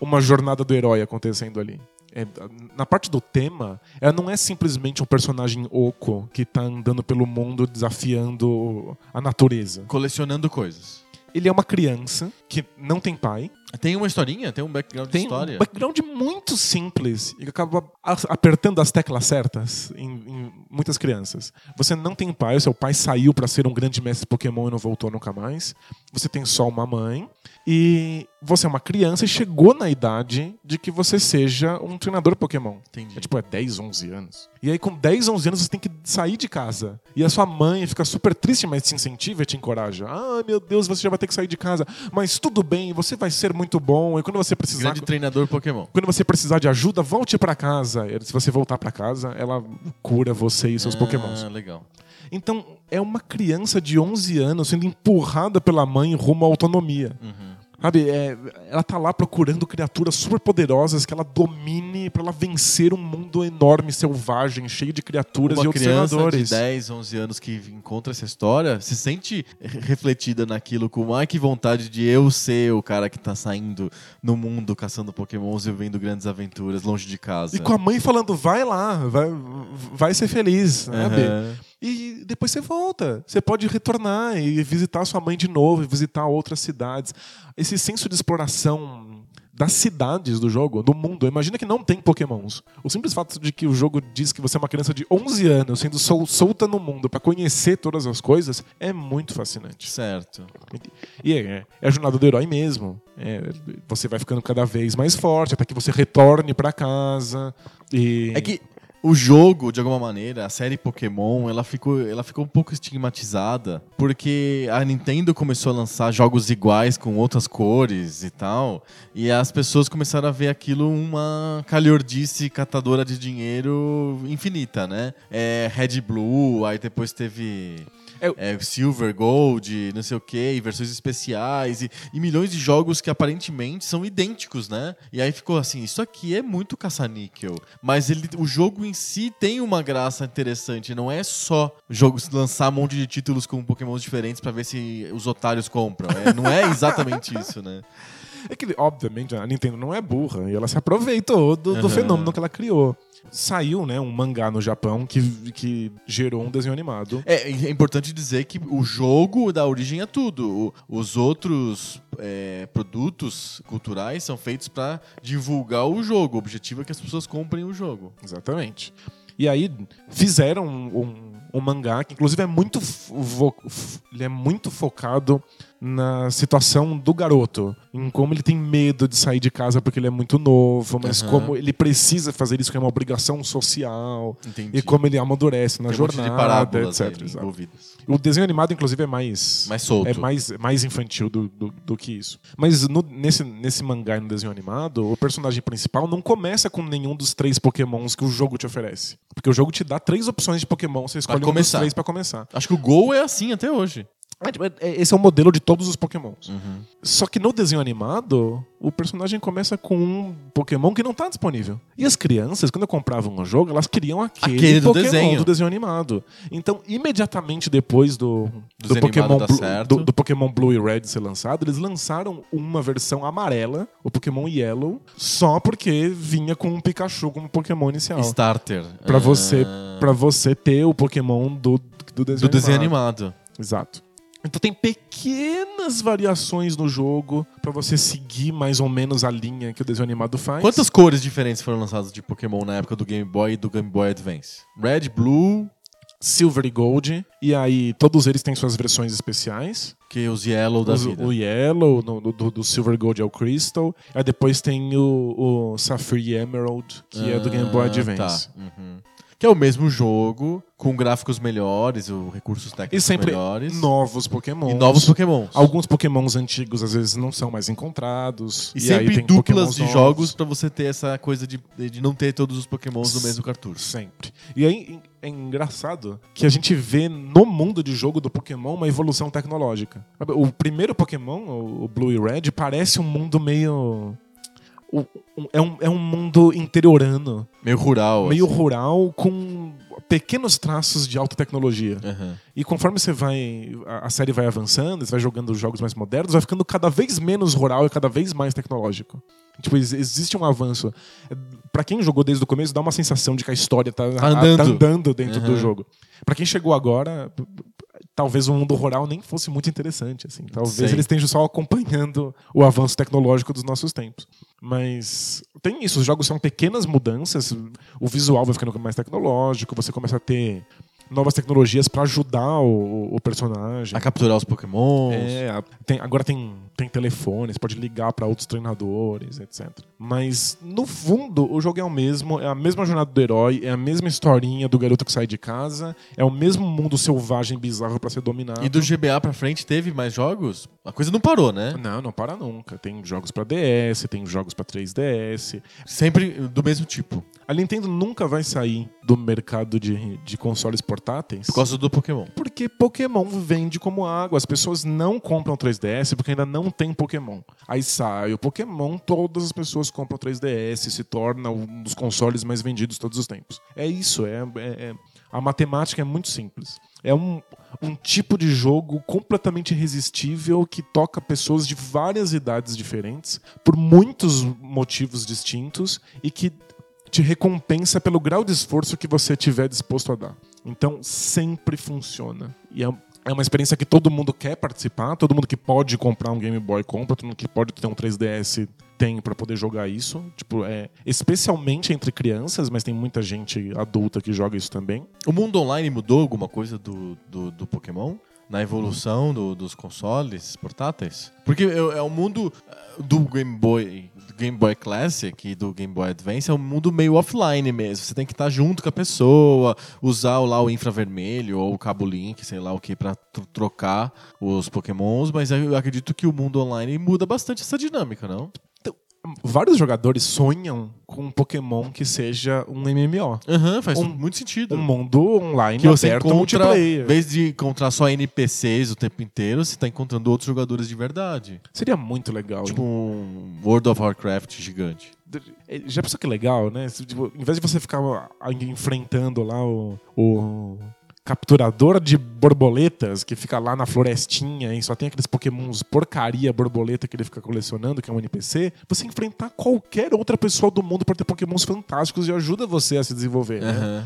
uma jornada do herói acontecendo ali. É, na parte do tema, ela não é simplesmente um personagem oco que tá andando pelo mundo desafiando a natureza. Colecionando coisas. Ele é uma criança que não tem pai, Tem uma historinha? Tem um background de tem história? um background muito simples e que acaba apertando as teclas certas em, em muitas crianças. Você não tem pai, seu pai saiu para ser um grande mestre Pokémon e não voltou nunca mais. Você tem só uma mãe e você é uma criança e chegou na idade de que você seja um treinador Pokémon. Entendi. É tipo, é 10, 11 anos. E aí, com 10, 11 anos, você tem que sair de casa. E a sua mãe fica super triste, mas te incentiva e te encoraja. Ah, meu Deus, você já vai ter que sair de casa. Mas tudo bem, você vai ser muito bom. E quando você precisar. Grande treinador Pokémon. Quando você precisar de ajuda, volte pra casa. Se você voltar pra casa, ela cura você e seus ah, pokémons. legal. Então, é uma criança de 11 anos sendo empurrada pela mãe rumo à autonomia. Uhum. Sabe, é, ela tá lá procurando criaturas super poderosas que ela domine pra ela vencer um mundo enorme, selvagem, cheio de criaturas Uma e criança de observadores. 10, 11 anos que encontra essa história se sente refletida naquilo com ai que vontade de eu ser o cara que tá saindo no mundo caçando pokémons e vivendo grandes aventuras longe de casa. E com a mãe falando, vai lá, vai, vai ser feliz, sabe? Aham. E depois você volta. Você pode retornar e visitar sua mãe de novo, e visitar outras cidades. Esse senso de exploração das cidades do jogo, do mundo. Imagina que não tem pokémons. O simples fato de que o jogo diz que você é uma criança de 11 anos sendo sol- solta no mundo pra conhecer todas as coisas é muito fascinante. Certo. E é, é a jornada do herói mesmo. É, você vai ficando cada vez mais forte até que você retorne pra casa. E... É que o jogo, de alguma maneira, a série Pokémon, ela ficou, ela ficou um pouco estigmatizada porque a Nintendo começou a lançar jogos iguais com outras cores e tal, e as pessoas começaram a ver aquilo uma calhordice catadora de dinheiro infinita, né? É, Red Blue, aí depois teve É, é, Silver, Gold, não sei o que, e versões especiais e, e milhões de jogos que aparentemente são idênticos, né? E aí ficou assim, isso aqui é muito caça-níquel. Mas ele, o jogo em si tem uma graça interessante, não é só jogos lançar um monte de títulos com Pokémons diferentes pra ver se os otários compram. É, não é exatamente isso, né? É que, obviamente, a Nintendo não é burra e ela se aproveitou do, do Aham. fenômeno que ela criou. Saiu, né, um mangá no Japão que, que gerou um desenho animado. É, é importante dizer que o jogo dá origem a tudo. O- os outros é, produtos culturais são feitos pra divulgar o jogo. O objetivo é que as pessoas comprem o jogo. Exatamente. E aí fizeram um, um- um mangá que inclusive é muito ele é muito focado na situação do garoto, em como ele tem medo de sair de casa porque ele é muito novo, mas Aham. como ele precisa fazer isso que é uma obrigação social Entendi. e como ele amadurece na Tem um jornada, parábolas etc. O desenho animado, inclusive, é mais. Mais solto. É mais, mais infantil do, do, do que isso. Mas no- nesse, nesse mangá e no desenho animado, o personagem principal não começa com nenhum dos três pokémons que o jogo te oferece. Porque o jogo te dá três opções de pokémon, você escolhe um dos três pra começar. Acho que o Gol é assim até hoje. É, tipo, é- Esse é o modelo de todos os pokémons. Uhum. Só que no desenho animado, o personagem começa com um Pokémon que não tá disponível. E as crianças, quando compravam um jogo, elas queriam aquele, Aquele do Pokémon desenho. do desenho animado. Então, imediatamente depois do, do, Desenho Pokémon dá Blue, certo. do, do Pokémon Blue e Red ser lançado, eles lançaram uma versão amarela, o Pokémon Yellow, só porque vinha com um Pikachu como Pokémon inicial. Starter. Pra você, Ah, pra você ter o Pokémon do, do desenho do desenho animado. animado. Exato. Então tem pequenas variações no jogo pra você seguir mais ou menos a linha que o desenho animado faz. Quantas cores diferentes foram lançadas de Pokémon na época do Game Boy e do Game Boy Advance? Red, Blue, Silver e Gold. E aí todos eles têm suas versões especiais. que os Yellow da Os- vida. o Yellow, no- do, do Silver Gold é o Crystal. Aí depois tem o, o Sapphire e Emerald, que é do Game Boy Ah, Advance. tá. Uhum. Que é o mesmo jogo, com gráficos melhores, o recursos E técnicos sempre melhores. novos Pokémon. E novos Pokémons. Alguns Pokémons antigos às vezes não são mais encontrados. E, aí sempre tem duplas Pokémons de novos. jogos pra você ter essa coisa de, de não ter todos os Pokémons no mesmo cartucho. Sempre. E aí é engraçado que a gente vê no mundo de jogo do Pokémon uma evolução tecnológica. O primeiro Pokémon, o Blue e Red, parece um mundo meio. É um, é um mundo interiorano, Meio rural. meio assim. rural, com pequenos traços de alta tecnologia. Aham. E conforme você vai. A a série vai avançando, você vai jogando jogos mais modernos, vai ficando cada vez menos rural e cada vez mais tecnológico. Tipo, ex- existe um avanço. Pra quem jogou desde o começo, dá uma sensação de que a história tá, Tá andando. tá andando dentro do Uhum. jogo. Pra quem chegou agora, talvez o mundo rural nem fosse muito interessante. Assim. Talvez Sei. eles estejam só acompanhando o avanço tecnológico dos nossos tempos. Mas tem isso, os jogos são pequenas mudanças, o visual vai ficando mais tecnológico, você começa a ter novas tecnologias pra ajudar o, o personagem. A capturar os Pokémons. É, tem- agora tem, tem telefone, você pode ligar pra outros treinadores, etc. Mas, no fundo, o jogo é o mesmo, é a mesma jornada do herói, é a mesma historinha do garoto que sai de casa, é o mesmo mundo selvagem bizarro pra ser dominado. E do GBA pra frente teve mais jogos? A coisa não parou, né? Não, não para nunca. Tem jogos pra DS, tem jogos pra 3DS. Sempre do mesmo tipo. A Nintendo nunca vai sair do mercado de, de consoles portáteis. Por causa do Pokémon. Porque Pokémon vende como água. As pessoas não compram 3DS porque ainda não tem Pokémon. Aí sai o Pokémon, todas as pessoas compram 3DS, se torna um dos consoles mais vendidos todos os tempos. É isso, é, é- é- a matemática é muito simples. É um, um tipo de jogo completamente irresistível que toca pessoas de várias idades diferentes, por muitos motivos distintos e que te recompensa pelo grau de esforço que você tiver disposto a dar. Então sempre funciona. E é, é uma experiência que todo mundo quer participar, todo mundo que pode comprar um Game Boy compra, todo mundo que pode ter um 3DS tem pra poder jogar isso. Tipo, é especialmente entre crianças, mas tem muita gente adulta que joga isso também. O mundo online mudou alguma coisa do, do, do Pokémon? Na evolução do- dos consoles portáteis? Porque é, é o mundo ah, do Game Boy, Game Boy Classic e do Game Boy Advance é um mundo meio offline mesmo. Você tem que estar junto com a pessoa, usar lá o infravermelho ou o cabo link, sei lá o que, pra tro- trocar os Pokémons. Mas eu acredito que o mundo online muda bastante essa dinâmica, não? Vários jogadores sonham com um Pokémon que seja um MMO. Aham, faz Um- muito sentido. Um mundo online que você aberto encontra, multiplayer. em vez de encontrar só NPCs o tempo inteiro, você tá encontrando outros jogadores de verdade. Seria muito legal. Tipo um World of Warcraft gigante. É, Já pensou que legal, né? Tipo, em vez de você ficar ah, enfrentando lá o, o capturador de borboletas que fica lá na florestinha e só tem aqueles pokémons porcaria borboleta que ele fica colecionando, que é um NPC, você enfrentar qualquer outra pessoa do mundo para ter pokémons fantásticos e ajuda você a se desenvolver, né? Aham.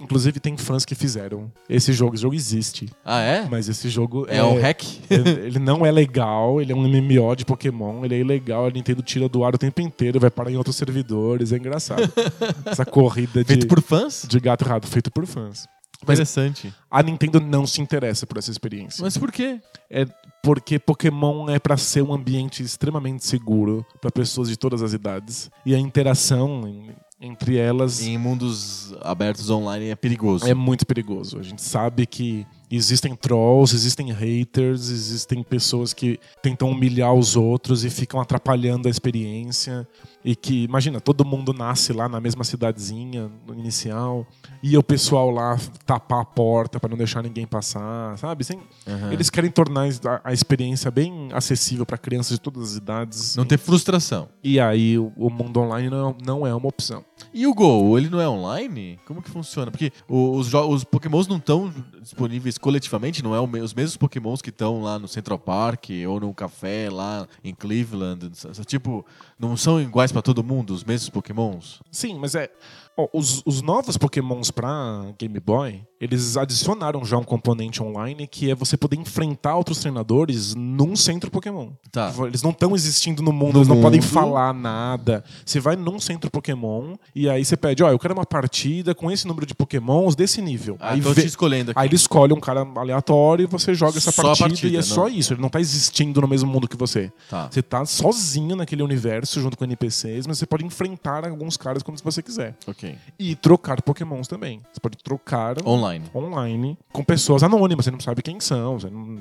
Inclusive tem fãs que fizeram esse jogo. Esse jogo existe, Ah, é? mas esse jogo É, um hack? ele, não é legal, ele é um MMO de Pokémon, ele é ilegal, a Nintendo tira do ar o tempo inteiro, vai parar em outros servidores, é engraçado. Essa corrida de, Feito por fãs? de gato e rato feito por fãs. Mas- Interessante. A Nintendo não se interessa por essa experiência. Mas por quê? É porque Pokémon é pra ser um ambiente extremamente seguro pra pessoas de todas as idades e a interação em- entre elas Em mundos abertos online é perigoso. é muito perigoso. A gente sabe que existem trolls, existem haters, existem pessoas que tentam humilhar os outros e ficam atrapalhando a experiência. E que, imagina, todo mundo nasce lá na mesma cidadezinha no inicial e o pessoal lá tapar a porta pra não deixar ninguém passar, sabe? Sem- Aham. Eles querem tornar a, a experiência bem acessível pra crianças de todas as idades. Não ter frustração. E aí o, o mundo online não, não é uma opção. E o Go, ele não é online? Como que funciona? Porque os, os pokémons não estão disponíveis coletivamente, não é os mesmos pokémons que estão lá no Central Park ou no café lá em Cleveland. Tipo, não são iguais pra todo mundo, os mesmos pokémons? Sim, mas é. os, os novos Pokémons pra Game Boy, eles adicionaram já um componente online que é você poder enfrentar outros treinadores num centro Pokémon. Tá. Eles não estão existindo no mundo, No eles não podem mundo. falar nada. Você vai num centro Pokémon e aí você pede, ó, eu quero uma partida com esse número de Pokémons desse nível. Ah, aí, tô vê- te escolhendo aqui. aí ele escolhe um cara aleatório e você joga essa partida, partida, e é não- só isso. Ele não tá existindo no mesmo mundo que você. Tá. Você tá sozinho naquele universo junto com NPCs, mas você pode enfrentar alguns caras quando você quiser. Ok. E trocar pokémons também. Você pode trocar Online. Online com pessoas anônimas, você não sabe quem são. Você não,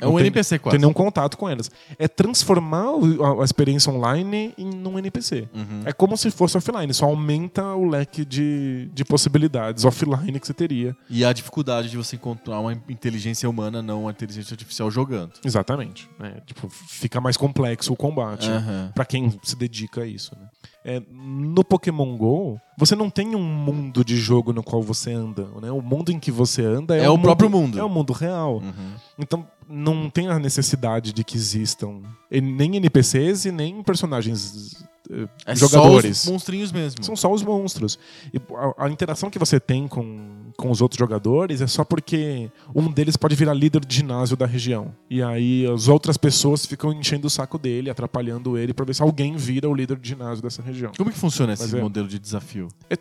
É um tem, NPC não quase. tem nenhum contato com elas. É transformar a, a experiência online em um NPC. Uhum. É como se fosse offline, só aumenta o leque de, de possibilidades offline que você teria. E a dificuldade de você encontrar uma inteligência humana, não uma inteligência artificial jogando. Exatamente. né? Tipo, fica mais complexo o combate. Aham. Pra quem se dedica a isso. Né? É, no Pokémon GO, você não tem um mundo de jogo no qual você anda. Né? O mundo em que você anda é, É o próprio mundo. É o mundo real. Uhum. Então não tem a necessidade de que existam nem NPCs e nem personagens eh, É jogadores. só os monstrinhos mesmo. São só os monstros. E a, a interação que você tem com, com os outros jogadores é só porque um deles pode virar líder de ginásio da região. E aí as outras pessoas ficam enchendo o saco dele, atrapalhando ele pra ver se alguém vira o líder de ginásio dessa região. Como que funciona esse é. modelo de desafio? É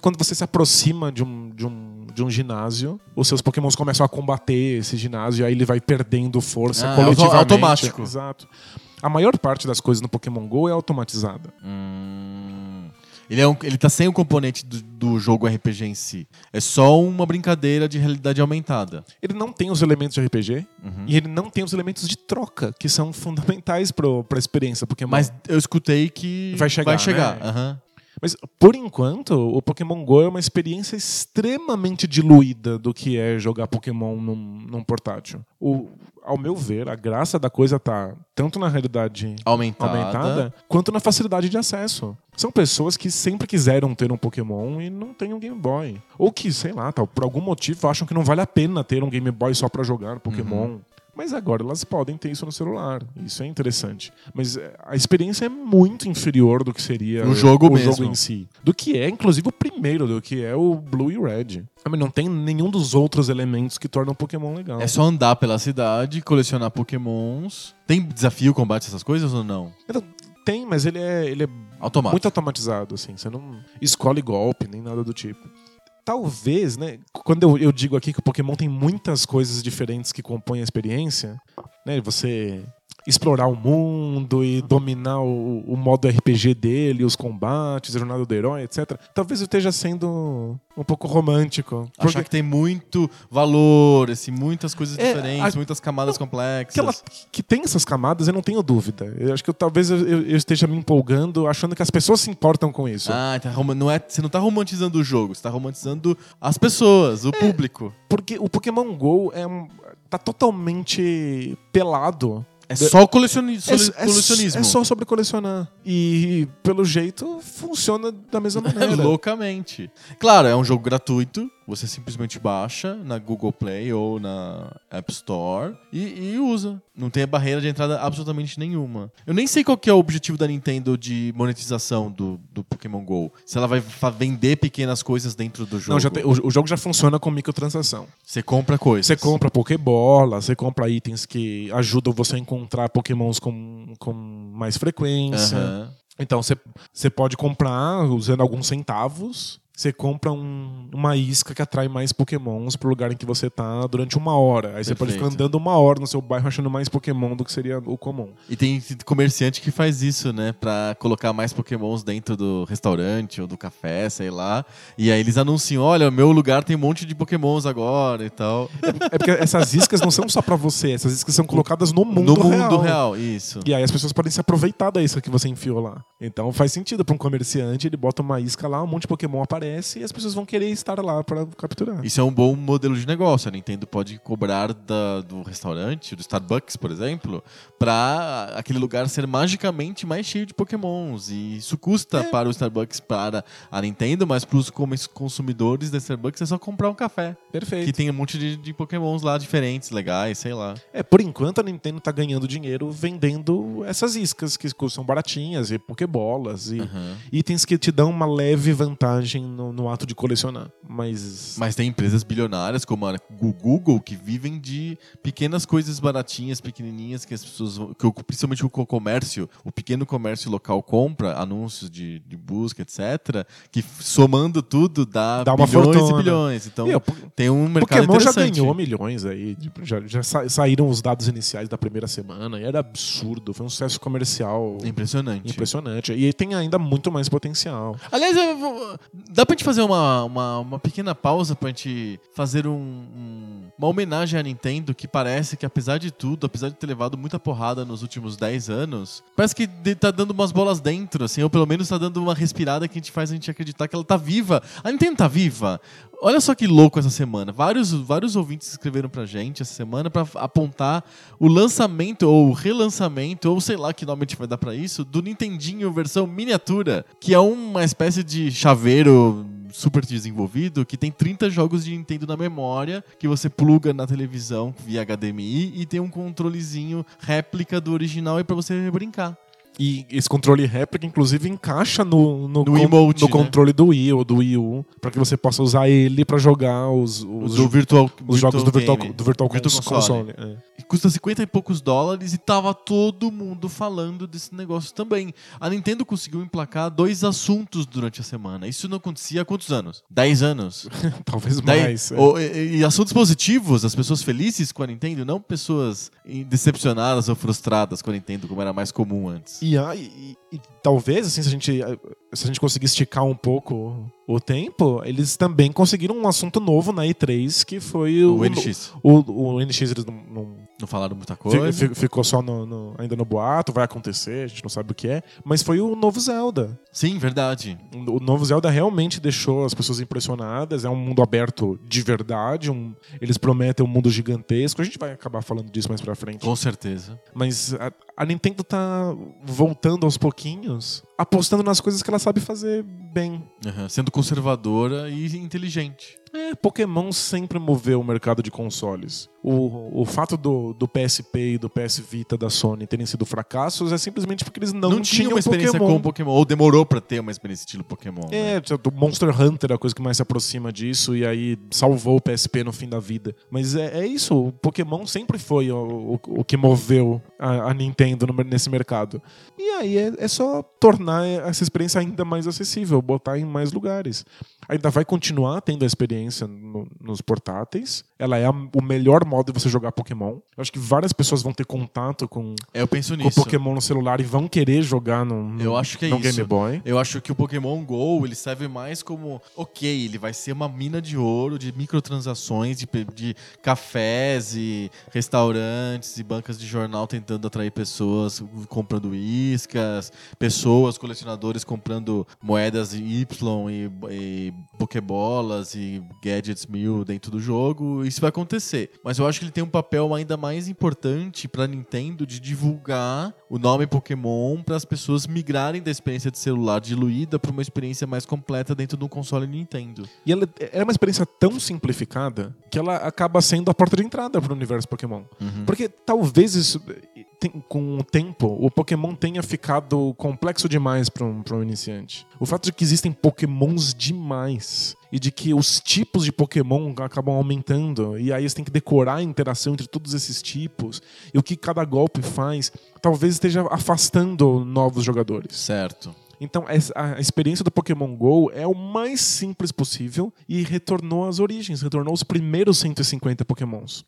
quando você se aproxima de um, de um, de um ginásio, os seus pokémons começam a combater esse ginásio e aí ele vai perdendo força Ah, coletivamente. auto- automático. Exato. A maior parte das coisas no Pokémon GO é automatizada. Hum, Ele, é um, ele tá sem o componente do, do jogo RPG em si. É só uma brincadeira de realidade aumentada. Ele não tem os elementos de RPG Uhum. e ele não tem os elementos de troca, que são fundamentais pro, pra experiência Pokémon. Mas eu escutei que Vai chegar, Vai chegar. né? aham. Mas, por enquanto, o Pokémon GO é uma experiência extremamente diluída do que é jogar Pokémon num, num portátil. O, ao meu ver, a graça da coisa tá tanto na realidade Aumentada. aumentada, quanto na facilidade de acesso. São pessoas que sempre quiseram ter um Pokémon e não tem um Game Boy. Ou que, sei lá, tal, por algum motivo acham que não vale a pena ter um Game Boy só pra jogar Pokémon. Uhum. Mas agora elas podem ter isso no celular. Isso é interessante. Mas é, a experiência é muito inferior do que seria O jogo o mesmo. jogo em si. Do que é, inclusive, o primeiro, do que é o Blue e Red. Ah, Mas não tem nenhum dos outros elementos que tornam o Pokémon legal. É só andar pela cidade, colecionar pokémons. Tem desafio, combate, essas coisas ou não? Então, Tem, mas ele é, ele é muito automatizado, assim. Você não escolhe golpe, nem nada do tipo. Talvez, né? Quando eu, eu digo aqui que o Pokémon tem muitas coisas diferentes que compõem a experiência, né? Você explorar o mundo e dominar o, o modo RPG dele, os combates, a jornada do herói, etc. Talvez eu esteja sendo um pouco romântico. Achar Porque que tem muito valor, assim, muitas coisas É, diferentes, a- muitas camadas complexas. que, ela, que tem essas camadas, eu não tenho dúvida. Eu acho que eu- talvez eu, eu- esteja me empolgando, achando que as pessoas se importam com isso. Ah, tá não é, você não tá romantizando o jogo, você tá romantizando as pessoas, o público. Porque o Pokémon GO é um, tá totalmente pelado. É só colecioni soli- É, é- colecionismo. é só sobre colecionar. E, pelo jeito, funciona da mesma maneira. Loucamente. Claro, é um jogo gratuito. Você simplesmente baixa na Google Play ou na App Store e, e usa. Não tem barreira de entrada absolutamente nenhuma. Eu nem sei qual que é o objetivo da Nintendo de monetização do, do Pokémon GO. Se ela vai vender pequenas coisas dentro do jogo. Não, tem- o, o jogo já funciona com microtransação. Você compra coisas. Você compra Pokébola, você compra itens que ajudam você a encontrar Pokémons com, com mais frequência. Aham. Então você pode comprar usando alguns centavos. Você compra um- uma isca que atrai mais pokémons pro lugar em que você tá durante uma hora. Aí você pode ficar Perfeito. andando uma hora no seu bairro achando mais pokémon do que seria o comum. E tem comerciante que faz isso, né? Pra colocar mais pokémons dentro do restaurante ou do café, sei lá. E aí eles anunciam, olha, meu lugar tem um monte de pokémons agora e tal. É porque essas iscas não são só pra você, essas iscas são colocadas no mundo, no real. mundo real, isso. E aí as pessoas podem se aproveitar da isca que você enfiou lá. Então faz sentido pra um comerciante, ele bota uma isca lá, um monte de Pokémon aparece e as pessoas vão querer estar lá pra capturar. Isso é um bom modelo de negócio. A Nintendo pode cobrar da- do restaurante, do Starbucks, por exemplo, pra aquele lugar ser magicamente mais cheio de pokémons. E isso custa É. para o Starbucks, para a Nintendo, mas para os consumidores da Starbucks é só comprar um café. Perfeito. Que tem um monte de, de pokémons lá diferentes, legais, sei lá. É, por enquanto a Nintendo tá ganhando dinheiro vendendo essas iscas que são baratinhas e pokebolas e Aham. itens que te dão uma leve vantagem no, no ato de colecionar. Mas, Mas tem empresas bilionárias como a Google que vivem de pequenas coisas baratinhas, pequenininhas que as pessoas, que principalmente o co- comércio, o pequeno comércio local compra, anúncios de, de busca, etc. Que somando tudo dá, Dá uma bilhões fortuna. e bilhões. Então E, po- tem um mercado Pokémon já ganhou milhões aí. já já sa- saíram os dados iniciais da primeira semana e era absurdo. Foi um sucesso comercial Impressionante. impressionante. E tem ainda muito mais potencial. Aliás, eu vou- dá pra gente fazer uma, uma, uma pequena pausa pra gente fazer um- um- uma homenagem à Nintendo que parece que, apesar de tudo, apesar de ter levado muita porrada nos últimos 10 anos, parece que tá dando umas bolas dentro, assim, ou pelo menos tá dando uma respirada que a gente faz a gente acreditar que ela tá viva. A Nintendo tá viva. Olha só que louco essa semana. Vários, vários ouvintes escreveram pra gente essa semana pra apontar o lançamento ou o relançamento, ou sei lá que nome a gente vai dar pra isso, do Nintendinho versão miniatura, que é uma espécie de chaveiro super desenvolvido que tem 30 jogos de Nintendo na memória que você pluga na televisão via HDMI e tem um controlezinho réplica do original aí pra você brincar. E esse controle réplica, inclusive, encaixa no, no, No emote, no né? controle do Wii ou do Wii U, pra que você possa usar ele pra jogar os, os, do virtual, os jogos do Virtual, Game. do virtual, Virtual Cons- Console. Console. é. Custa 50 e poucos dólares e tava todo mundo falando desse negócio também. A Nintendo conseguiu emplacar dois assuntos durante a semana. Isso não acontecia há quantos anos? 10 anos. Talvez Daí- mais. é. o- e, e assuntos positivos, as pessoas felizes com a Nintendo, não pessoas decepcionadas ou frustradas com a Nintendo, como era mais comum antes. E, aí, e- e talvez, assim, se a gente, se a gente conseguir esticar um pouco o tempo, eles também conseguiram um assunto novo na E3, que foi o, O NX. O, o NX eles não, não- Não falaram muita coisa. fi- ficou só no, no- ainda no boato, vai acontecer, a gente não sabe o que é, mas foi o novo Zelda. Sim, verdade. O novo Zelda realmente deixou as pessoas impressionadas. É um mundo aberto de verdade. um- eles prometem um mundo gigantesco. A gente vai acabar falando disso mais pra frente. Com certeza. Mas a, a Nintendo tá voltando aos pouquinhos, apostando nas coisas que ela sabe fazer bem. Aham, Sendo conservadora e inteligente. É, Pokémon sempre moveu o mercado de consoles. O, o fato do, do PSP e do PS Vita da Sony terem sido fracassos é simplesmente porque eles não, Não, tinha tinham uma experiência Pokémon. com Pokémon, ou demorou pra ter uma experiência estilo Pokémon. né? É, o Monster Hunter é a coisa que mais se aproxima disso e aí salvou o PSP no fim da vida. Mas é, é isso, o Pokémon sempre foi o, o, o que moveu a, a Nintendo no- nesse mercado. E aí é, é só tornar essa experiência ainda mais acessível, botar em mais lugares. Ainda vai continuar tendo a experiência no- nos portáteis. Ela é a- o melhor modo de você jogar Pokémon. Eu acho que várias pessoas vão ter contato com, É, eu penso com nisso. Pokémon no celular e vão querer jogar no, no, Eu acho que é no isso. Game Boy. Eu acho que o Pokémon GO ele serve mais como, ok, ele vai ser uma mina de ouro, de microtransações, de, de cafés e restaurantes e bancas de jornal tentando atrair pessoas comprando iscas, pessoas, colecionadores comprando moedas Y e, e Pokébolas e gadgets mil dentro do jogo. Isso vai acontecer. Mas eu acho que ele tem um papel ainda mais importante pra Nintendo de divulgar o nome Pokémon para as pessoas migrarem da experiência de celular diluída para uma experiência mais completa dentro de um console Nintendo. E ela é uma experiência tão simplificada que ela acaba sendo a porta de entrada para o universo Pokémon. Porque talvez isso, com o tempo, o Pokémon tenha ficado complexo demais para um, um iniciante. O fato de que existem Pokémons demais e de que os tipos de Pokémon acabam aumentando e aí você tem que decorar a interação entre todos esses tipos e o que cada golpe faz, talvez esteja afastando novos jogadores. Certo. Então, essa- a experiência do Pokémon GO é o mais simples possível e retornou às origens, retornou os primeiros 150 Pokémons.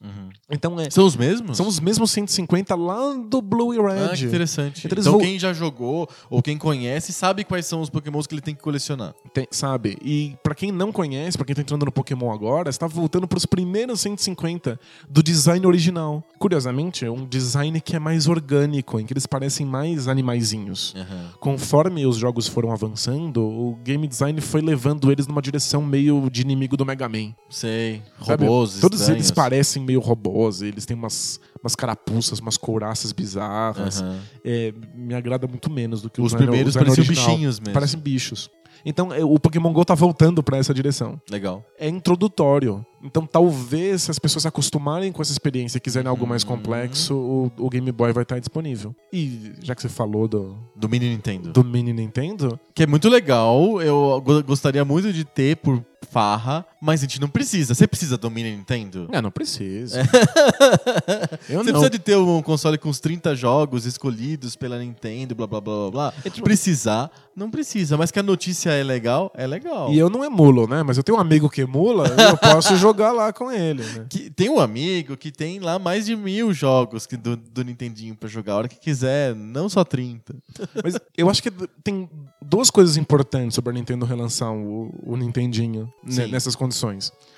Então, é, São os mesmos? são os mesmos 150 lá do Blue e Red. Ah, que interessante. Então Então quem já jogou ou quem conhece sabe quais são os pokémons que ele tem que colecionar. Tem- sabe? E pra quem não conhece, pra quem tá entrando no Pokémon agora, está voltando pros primeiros 150 do design original. Curiosamente, é um design que é mais orgânico, em que eles parecem mais animaizinhos. Conforme os jogos foram avançando, o game design foi levando eles numa direção meio de inimigo do Mega Man. Sei. Sabe? Robôs, Todos estranhos. eles parecem meio robôs, eles têm umas, umas carapuças, umas couraças bizarras. É, me agrada muito menos do que Os design- primeiros o design pareciam bichinhos mesmo. Parecem bichos. Então, é, o Pokémon GO tá voltando pra essa direção. Legal. É introdutório. Então, talvez, se as pessoas se acostumarem com essa experiência e quiserem algo mais Uhum. complexo, o, o Game Boy vai estar disponível. E já que você falou do, Do Mini Nintendo. do Mini Nintendo, Que é muito legal. Eu go- gostaria muito de ter por farra, mas a gente não precisa. Você precisa do Mini Nintendo? é, não precisa. Eu Você não. precisa de ter um console com os 30 jogos escolhidos pela Nintendo, blá blá blá blá blá. É Precisar, não precisa. Mas que a notícia é legal, é legal. E eu não emulo, né? Mas eu tenho um amigo que emula, eu posso jogar lá com ele, né? Que tem um amigo que tem lá mais de mil jogos que do, do Nintendinho pra jogar a hora que quiser, não só 30. Mas eu acho que tem duas coisas importantes sobre a Nintendo relançar o, o Nintendinho Sim. nessas condições.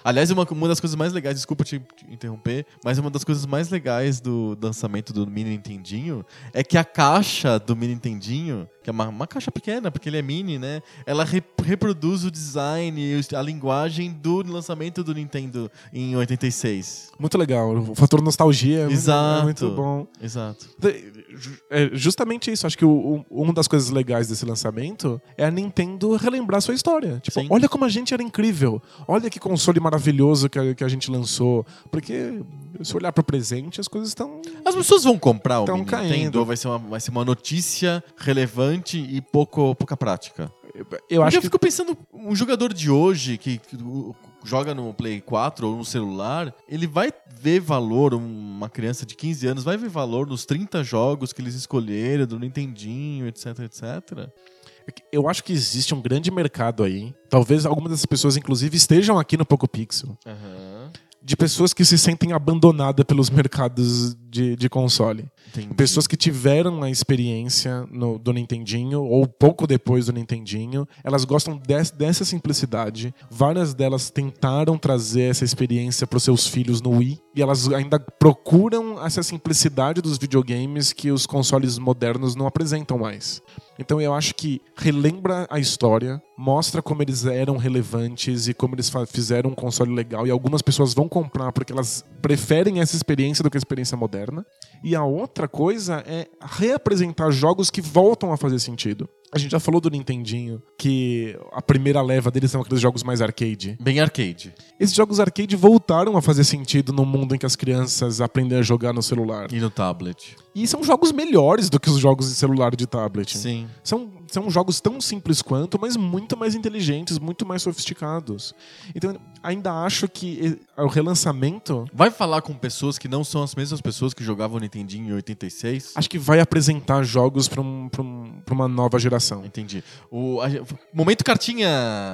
Aliás, uma, uma das coisas mais legais, desculpa te, te interromper, mas uma das coisas mais legais do lançamento do Mini Nintendinho é que a caixa do Mini Nintendinho, que é uma, uma caixa pequena, porque ele é mini, né? Ela re- reproduz o design e a linguagem do lançamento do Nintendo em 86. Muito legal. O fator nostalgia é muito- Exato. é muito bom. Exato. É justamente isso. Acho que o, o- uma das coisas legais desse lançamento é a Nintendo relembrar sua história. Tipo, Sim. olha como a gente era incrível. Olha que console maravilhoso que a, que a gente lançou. Porque se olhar pro presente, as coisas estão. As pessoas vão comprar o caindo. Nintendo, ou vai ser, uma, vai ser uma notícia relevante e pouco, pouca prática. Eu Porque acho eu que. fico pensando, um jogador de hoje que, que o- joga no Play 4 ou no celular, ele vai ver valor, uma criança de 15 anos vai ver valor nos 30 jogos que eles escolheram, do Nintendinho, etc, etc. Eu acho que existe um grande mercado aí. Talvez algumas dessas pessoas, inclusive, estejam aqui no Poco Pixel. De pessoas que se sentem abandonadas pelos mercados de, de console. Entendi. Pessoas que tiveram a experiência no- do Nintendinho, ou pouco depois do Nintendinho, elas gostam des- dessa simplicidade. Várias delas tentaram trazer essa experiência para os seus filhos no Wii, e elas ainda procuram essa simplicidade dos videogames que os consoles modernos não apresentam mais. Então eu acho que relembra a história, mostra como eles eram relevantes e como eles fizeram um console legal. E algumas pessoas vão comprar porque elas preferem essa experiência do que a experiência moderna. E a outra coisa é reapresentar jogos que voltam a fazer sentido. A gente já falou do Nintendinho, que a primeira leva deles são aqueles jogos mais arcade. Bem arcade. Esses jogos arcade voltaram a fazer sentido no mundo em que as crianças aprendem a jogar no celular. E no tablet. E são jogos melhores do que os jogos de celular e de tablet. Sim. São, são jogos tão simples quanto, mas muito mais inteligentes, muito mais sofisticados. Então, ainda acho que eh, o relançamento Vai falar com pessoas que não são as mesmas pessoas que jogavam Nintendinho em 86? acho que vai apresentar jogos para um, pra um, uma nova geração. Entendi. O, a- momento cartinha.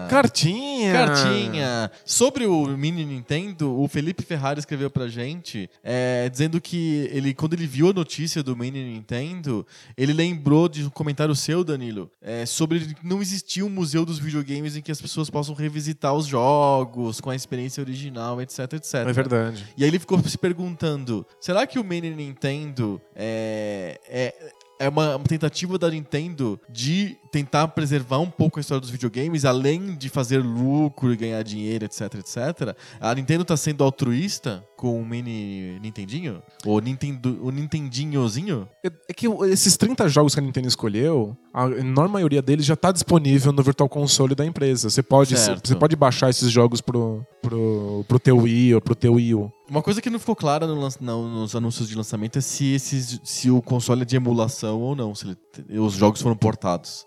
Cartinha! Cartinha! Sobre o Mini Nintendo, o Felipe Ferrari escreveu pra gente é, dizendo que ele, quando ele viu a notícia do Mini Nintendo, ele lembrou de um comentário seu, Danilo, é, sobre não existir um museu dos videogames em que as pessoas possam revisitar os jogos com a experiência original, etc, etc. É verdade. E aí ele ficou se perguntando: será que o Mini Nintendo é, é, é uma, uma tentativa da Nintendo de tentar preservar um pouco a história dos videogames, além de fazer lucro e ganhar dinheiro, etc, etc? A Nintendo tá sendo altruísta com o Mini Nintendinho? O, Nintendo, o Nintendinhozinho? É é que esses 30 jogos que a Nintendo escolheu, a enorme maioria deles já está disponível no Virtual Console da empresa. Você pode, Certo. você pode baixar esses jogos pro, pro, pro teu Wii ou pro teu Wii U. Uma coisa que não ficou clara no não, nos anúncios de lançamento é se, esses, se o console é de emulação ou não, se ele- os jogos foram portados.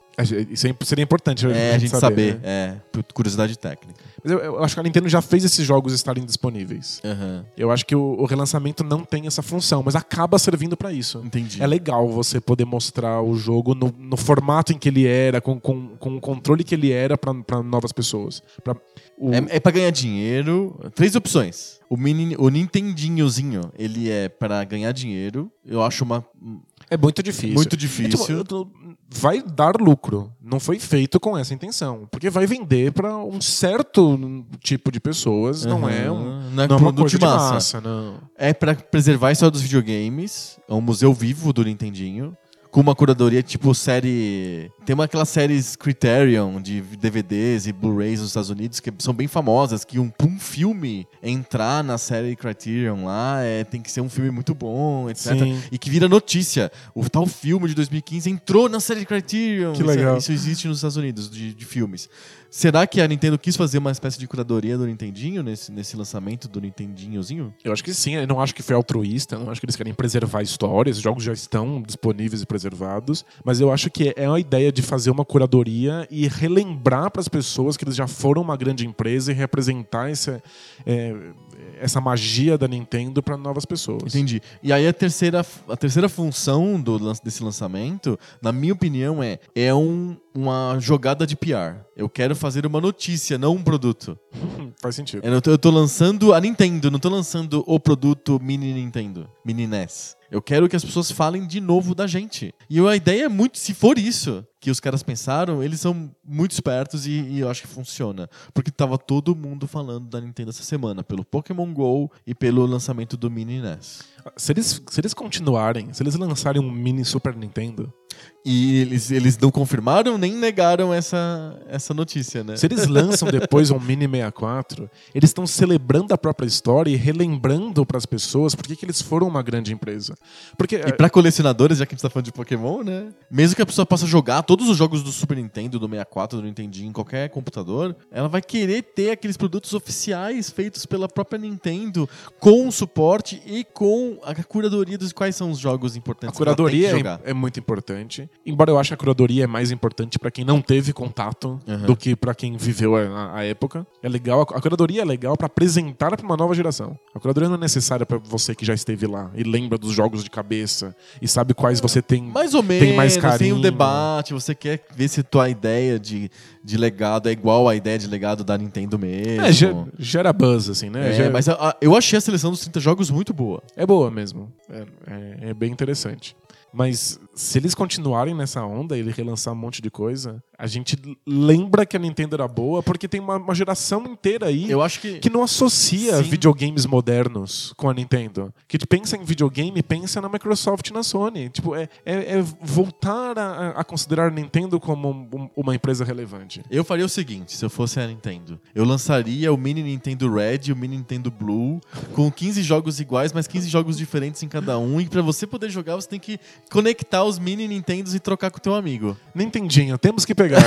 Isso é- seria importante É, a gente saber, né? é, por curiosidade técnica. Mas eu, eu acho que a Nintendo já fez esses jogos estarem disponíveis. Aham, Eu acho que o, o relançamento não tem essa função, mas acaba servindo pra isso. entendi. É legal você poder mostrar o jogo no, no formato em que ele era, com, com, com o controle que ele era pra novas pessoas. Pra, o- É, é pra ganhar dinheiro. Três opções. O, mini, o Nintendinhozinho, ele é pra ganhar dinheiro. Eu acho uma. É muito difícil. Muito É, difícil. tipo, tô- vai dar lucro. Não foi feito com essa intenção. Porque vai vender pra um certo tipo de pessoas. Não é um. Não é Não é uma produto coisa de massa. massa, não. É pra preservar a história dos videogames. É um museu vivo do Nintendinho. Com uma curadoria tipo série. Tem uma aquelas séries Criterion de DVDs e Blu-rays nos Estados Unidos que são bem famosas. Que um, um filme entrar na série Criterion lá é, tem que ser um filme muito bom, etc. Sim. E que vira notícia. O tal filme de 2015 entrou na série Criterion. Que Isso legal. Isso, existe nos Estados Unidos, de, de filmes. Será que a Nintendo quis fazer uma espécie de curadoria do Nintendinho nesse, nesse lançamento do Nintendinhozinho? Eu acho que sim, eu não acho que foi altruísta, eu não acho que eles querem preservar histórias, os jogos já estão disponíveis e preservados, mas eu acho que é a ideia de fazer uma curadoria e relembrar para as pessoas que eles já foram uma grande empresa e representar essa, é, essa magia da Nintendo para novas pessoas. Entendi. E aí a terceira, a terceira função do, desse lançamento, na minha opinião, é, é um, uma jogada de PR. Eu quero fazer uma notícia, não um produto. Faz sentido. Eu tô, eu tô lançando a Nintendo, não tô lançando o produto mini Nintendo, mini NES. Eu quero que as pessoas falem de novo da gente. E a ideia é muito, se for isso que os caras pensaram, eles são muito espertos e, e eu acho que funciona. Porque tava todo mundo falando da Nintendo essa semana, pelo Pokémon GO e pelo lançamento do mini NES. Se eles, se eles continuarem, se eles lançarem um mini Super Nintendo, E eles, eles não confirmaram nem negaram essa, essa notícia, né? se eles lançam depois um mini 64, eles estão celebrando a própria história e relembrando para as pessoas por que eles foram uma grande empresa. Porque E pra colecionadores, já que a gente tá falando de Pokémon, né? Mesmo que a pessoa possa jogar todos os jogos do Super Nintendo, do 64, do Nintendinho, em qualquer computador, ela vai querer ter aqueles produtos oficiais feitos pela própria Nintendo, com suporte e com a curadoria dos quais são os jogos A importantes. ela curadoria é, é muito importante. Embora eu ache a curadoria é mais importante pra quem não teve contato Uhum. do que pra quem viveu a, a época. É legal, a curadoria é legal pra apresentar pra uma nova geração. A curadoria não é necessária pra você que já esteve lá e lembra dos jogos de cabeça e sabe quais você tem. Mais ou menos, tem mais tem carinho. um debate, você quer ver se tua ideia de, de legado é igual à ideia de legado da Nintendo mesmo. É, ge- gera buzz, assim, né? É, Gera- mas a- a- eu achei a seleção dos 30 jogos muito boa. É boa mesmo. É, é- é bem interessante. Mas se eles continuarem nessa onda e ele relançar um monte de coisa, a gente lembra que a Nintendo era boa porque tem uma, uma geração inteira aí Eu acho que. que não associa Sim. videogames modernos com a Nintendo. Que pensa em videogame, pensa na Microsoft e na Sony. Tipo, é, é- é voltar a, a considerar a Nintendo como um- um- uma empresa relevante. Eu faria o seguinte, se eu fosse a Nintendo. Eu lançaria o Mini Nintendo Red e o Mini Nintendo Blue com 15 jogos iguais, mas 15 jogos diferentes em cada um. E pra você poder jogar, você tem que conectar os Mini Nintendos e trocar com o teu amigo. Nintendinho, temos que pegar.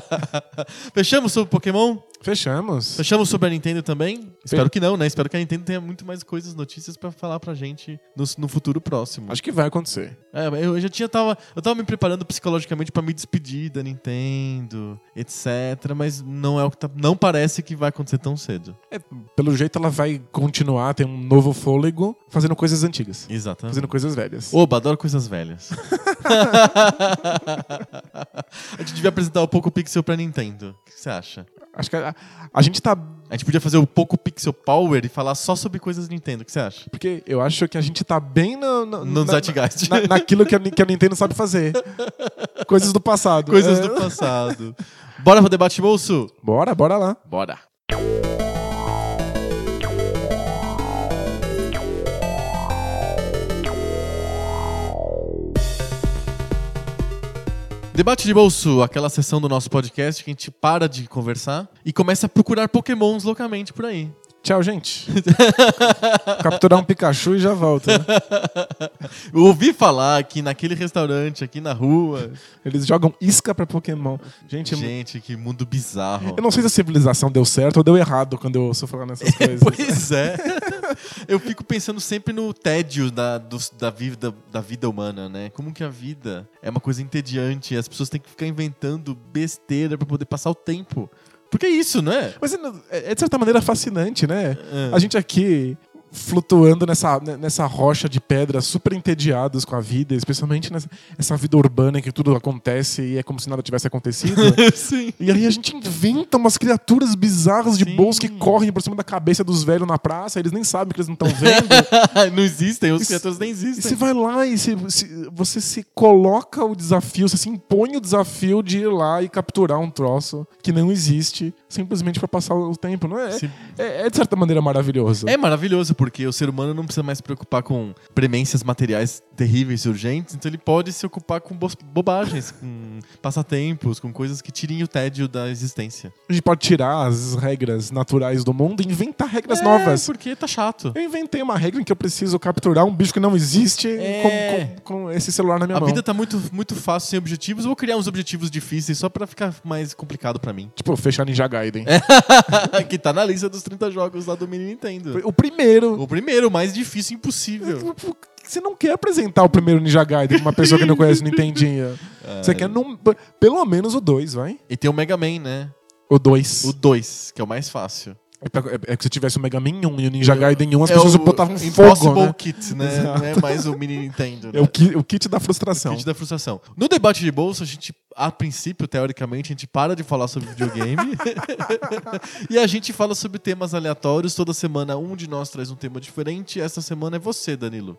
Fechamos sobre Pokémon? Fechamos. Fechamos sobre a Nintendo também? Espero que não, né? Espero que a Nintendo tenha muito mais coisas, notícias pra falar pra gente no, no futuro próximo. Acho que vai acontecer. É, eu já tinha tava, eu tava me preparando psicologicamente pra me despedir da Nintendo, etc, mas não é o que tá, não parece que vai acontecer tão cedo. É, pelo jeito ela vai continuar, ter um novo fôlego, fazendo coisas antigas. Exatamente. Fazendo coisas velhas. Oba, adoro coisas velhas. a gente devia apresentar o Poco Pixel pra Nintendo. O que você acha? Acho que a, a gente tá. A gente podia fazer o Poco Pixel Power e falar só sobre coisas Nintendo. O que você acha? Porque eu acho que a gente tá bem no, no, No na- Zeitgeist. na- naquilo que a, que a Nintendo sabe fazer. Coisas do passado. Coisas É. do passado. Bora pro debate bolso? Bora, bora lá. Bora. Debate de bolso, aquela sessão do nosso podcast que a gente para de conversar e começa a procurar pokémons loucamente por aí. Tchau, gente. Capturar um Pikachu e já volta. né? Eu ouvi falar que naquele restaurante aqui na rua. Eles jogam isca pra Pokémon. Gente, Gente, que mundo bizarro. eu não sei se a civilização deu certo ou deu errado quando eu ouço falar nessas coisas. Pois é. Eu fico pensando sempre no tédio da, dos- da, vida, da vida humana, né? Como que a vida é uma coisa entediante. As pessoas têm que ficar inventando besteira pra poder passar o tempo. Porque é isso, não é? Mas é, é, de certa maneira fascinante, né? A gente aqui flutuando nessa, nessa rocha de pedras super entediados com a vida, especialmente nessa essa vida urbana em que tudo acontece e é como se nada tivesse acontecido. Sim. E aí a gente inventa umas criaturas bizarras de Sim. que correm por cima da cabeça dos velhos na praça, eles nem sabem que eles não estão vendo. não existem, os E criaturas nem E existem. você vai lá e se- se- você se coloca o desafio, você se impõe o desafio de ir lá e capturar um troço que não existe, simplesmente pra passar o tempo. Não é? Sim. É, é de certa maneira maravilhoso. É maravilhoso, porque o ser humano não precisa mais se preocupar com premências materiais terríveis e urgentes, então ele pode se ocupar com bo- bobagens, com passatempos, com coisas que tirem o tédio da existência. A gente pode tirar as regras naturais do mundo e inventar regras É, novas. porque tá chato. Eu inventei uma regra em que eu preciso capturar um bicho que não existe É. com, com- com esse celular na minha A mão. vida tá muito, muito fácil sem objetivos. Vou criar uns objetivos difíceis só pra ficar mais complicado pra mim. Tipo, fechar Ninja Gaiden. que tá na lista dos 30 jogos lá do Mini Nintendo. O primeiro. O primeiro, o mais difícil impossível. Você não quer apresentar o primeiro Ninja Gaiden pra uma pessoa que não conhece o Nintendinho. Você quer num- pelo menos o 2, vai? E tem o Mega Man, né? O 2. O 2, que é o mais fácil. É, é- é que se tivesse o Mega Man 1 e o Ninja Gaiden 1, as é pessoas o botavam Impossible fogo, né? Kit, né? Não é mais o Mini Nintendo. Né? É o, ki- o kit da frustração. Kit da frustração. No debate de bolsa, a gente, a princípio, teoricamente, a gente para de falar sobre videogame e a gente fala sobre temas aleatórios. Toda semana um de nós traz um tema diferente. Essa semana é você, Danilo.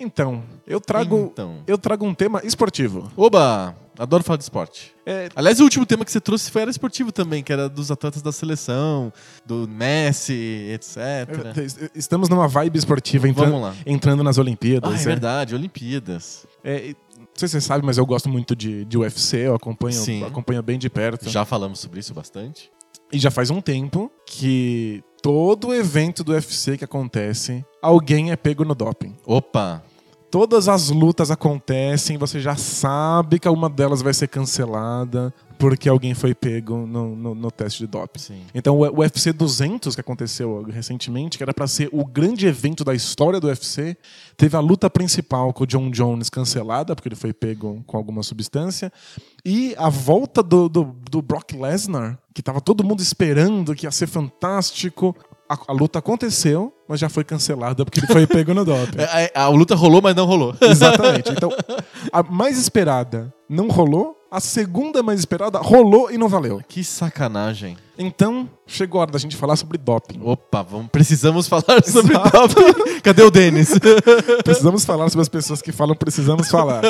Então, eu trago, Então. eu trago um tema esportivo. Oba! Adoro falar de esporte. É, Aliás, o último tema que você trouxe foi era esportivo também, que era dos atletas da seleção, do Messi, etc. é, estamos numa vibe esportiva entrando, Vamos lá. entrando nas Olimpíadas. Ah, é né? verdade, Olimpíadas. É, não sei se você sabe, mas eu gosto muito de, de UFC, eu acompanho, Sim. acompanho bem de perto. Já falamos sobre isso bastante. E já faz um tempo que todo evento do UFC que acontece, alguém é pego no doping. Opa! Todas as lutas acontecem, você já sabe que uma delas vai ser cancelada porque alguém foi pego no, no- no teste de doping. Sim. Então o UFC 200 que aconteceu recentemente, que era pra ser o grande evento da história do UFC, teve a luta principal com o John Jones cancelada porque ele foi pego com alguma substância e a volta do, do, do Brock Lesnar, que tava todo mundo esperando que ia ser fantástico. A, a luta aconteceu, mas já foi cancelada porque ele foi pego no doping. É, A, a luta rolou, mas não rolou. Exatamente. Então, a mais esperada não rolou, a segunda mais esperada rolou e não valeu. que sacanagem. Então, chegou a hora da gente falar sobre doping. Opa, vamos, precisamos falar sobre Exato. doping. Cadê o Denis? Precisamos falar sobre as pessoas que falam precisamos falar.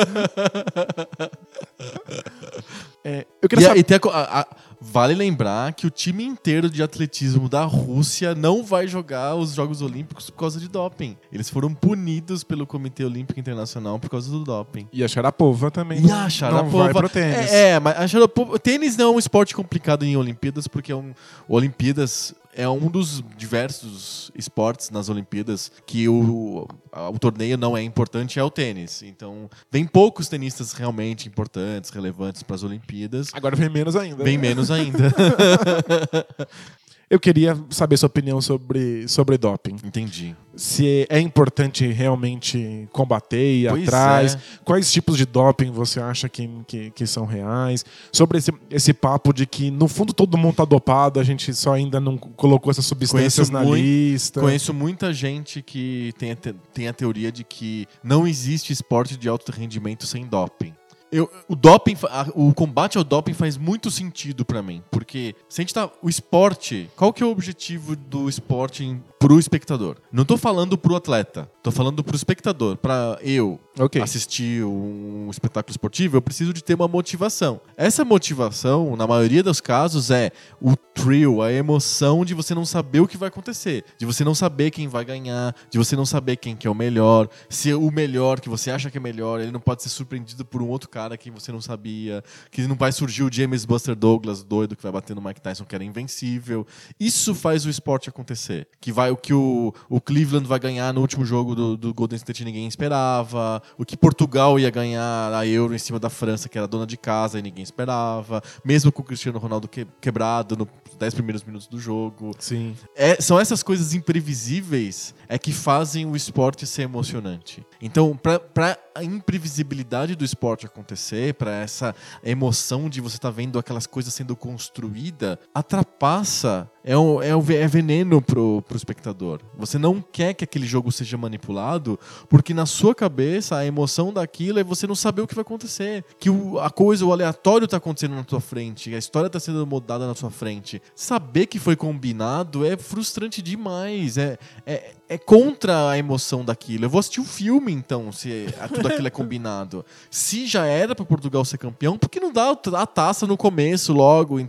É, eu queria E, a- saber. e tem a a- a- vale lembrar que o time inteiro de atletismo da Rússia não vai jogar os Jogos Olímpicos por causa de doping. Eles foram punidos pelo Comitê Olímpico Internacional por causa do doping. E a Sharapova também. E não- a Não Sharapova... vai pro tênis. É, é, mas a Sharapova... Tênis não é um esporte complicado em Olimpíadas, porque é um... Olimpíadas é um dos diversos esportes nas Olimpíadas que o, o torneio não é importante, é o tênis. Então, vem poucos tenistas realmente importantes, relevantes para as Olimpíadas. Agora vem menos ainda. Bem menos ainda. Eu queria saber sua opinião sobre, sobre doping. Entendi. Se é importante realmente combater e ir Pois atrás. é. Quais tipos de doping você acha que, que, que são reais? Sobre esse, esse papo de que, no fundo, todo mundo tá dopado, a gente só ainda não colocou essas substâncias Conheço na muito- lista. Conheço muita gente que tem a, te- tem a teoria de que não existe esporte de alto rendimento sem doping. Eu, o doping, o combate ao doping faz muito sentido pra mim, porque se a gente tá, o esporte, qual que é o objetivo do esporte em, pro espectador? Não tô falando pro atleta, tô falando pro espectador, Pra eu Ok. assistir um espetáculo esportivo, eu preciso de ter uma motivação. Essa motivação, na maioria dos casos, é o thrill, a emoção de você não saber o que vai acontecer, de você não saber quem vai ganhar, de você não saber quem que é o melhor, se o melhor que você acha que é melhor, ele não pode ser surpreendido por um outro cara que você não sabia, que não vai surgir o James Buster Douglas doido que vai bater no Mike Tyson que era invencível. Isso faz o esporte acontecer. Que vai o que o, o Cleveland vai ganhar no último jogo do, do Golden State ninguém esperava, o que Portugal ia ganhar a Euro em cima da França, que era dona de casa e ninguém esperava, mesmo com o Cristiano Ronaldo que- quebrado no 10 primeiros minutos do jogo. Sim. É, são essas coisas imprevisíveis é que fazem o esporte ser emocionante. Então, para a imprevisibilidade do esporte acontecer, para essa emoção de você estar tá vendo aquelas coisas sendo construída, atrapassa é, um, é, um, é veneno pro, pro espectador. Você não quer que aquele jogo seja manipulado, porque na sua cabeça a emoção daquilo é você não saber o que vai acontecer. Que o, a coisa, o aleatório está acontecendo na tua frente, a história está sendo mudada na sua frente. Saber que foi combinado é frustrante demais. É, é, é contra a emoção daquilo. Eu vou assistir o um filme, então, se tudo aquilo é combinado. Se já era para Portugal ser campeão, por que não dá a taça no começo, logo?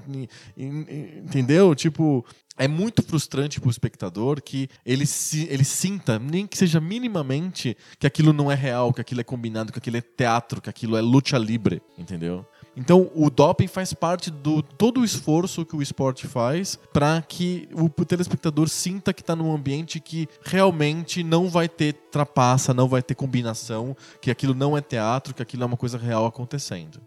Entendeu? Tipo, é muito frustrante para o espectador que ele, se, ele sinta, nem que seja minimamente, que aquilo não é real, que aquilo é combinado, que aquilo é teatro, que aquilo é luta livre, entendeu? Então, o doping faz parte do todo o esforço que o esporte faz para que o telespectador sinta que está num ambiente que realmente não vai ter trapaça, não vai ter combinação, que aquilo não é teatro, que aquilo é uma coisa real acontecendo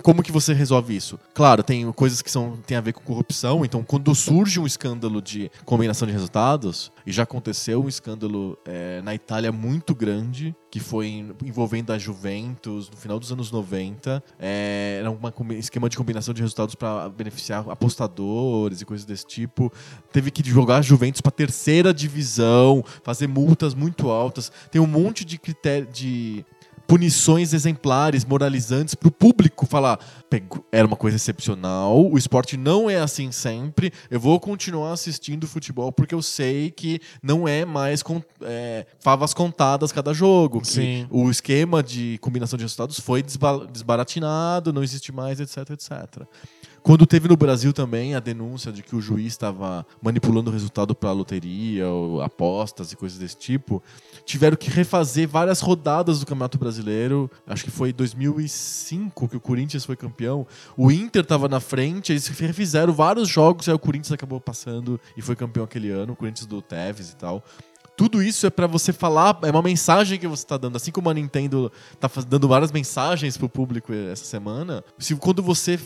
como que você resolve isso? Claro, tem coisas que são, tem a ver com corrupção, então quando surge um escândalo de combinação de resultados, e já aconteceu um escândalo é, na Itália muito grande, que foi envolvendo a Juventus no final dos anos 90, é, era um esquema de combinação de resultados para beneficiar apostadores e coisas desse tipo. Teve que jogar a Juventus para terceira divisão, fazer multas muito altas. Tem um monte de critério de punições exemplares, moralizantes para o público falar era uma coisa excepcional, o esporte não é assim sempre, eu vou continuar assistindo futebol porque eu sei que não é mais com, é, favas contadas cada jogo, Sim. o esquema de combinação de resultados foi desbaratinado, não existe mais, etc, etc. Quando teve no Brasil também a denúncia de que o juiz estava manipulando o resultado para loteria, apostas e coisas desse tipo, tiveram que refazer várias rodadas do Campeonato Brasileiro. Acho que foi 2005 que o Corinthians foi campeão. O Inter estava na frente, eles refizeram vários jogos, aí o Corinthians acabou passando e foi campeão aquele ano, o Corinthians do Tevez e tal tudo isso é para você falar, é uma mensagem que você está dando. Assim como a Nintendo está dando várias mensagens pro público essa semana, se quando você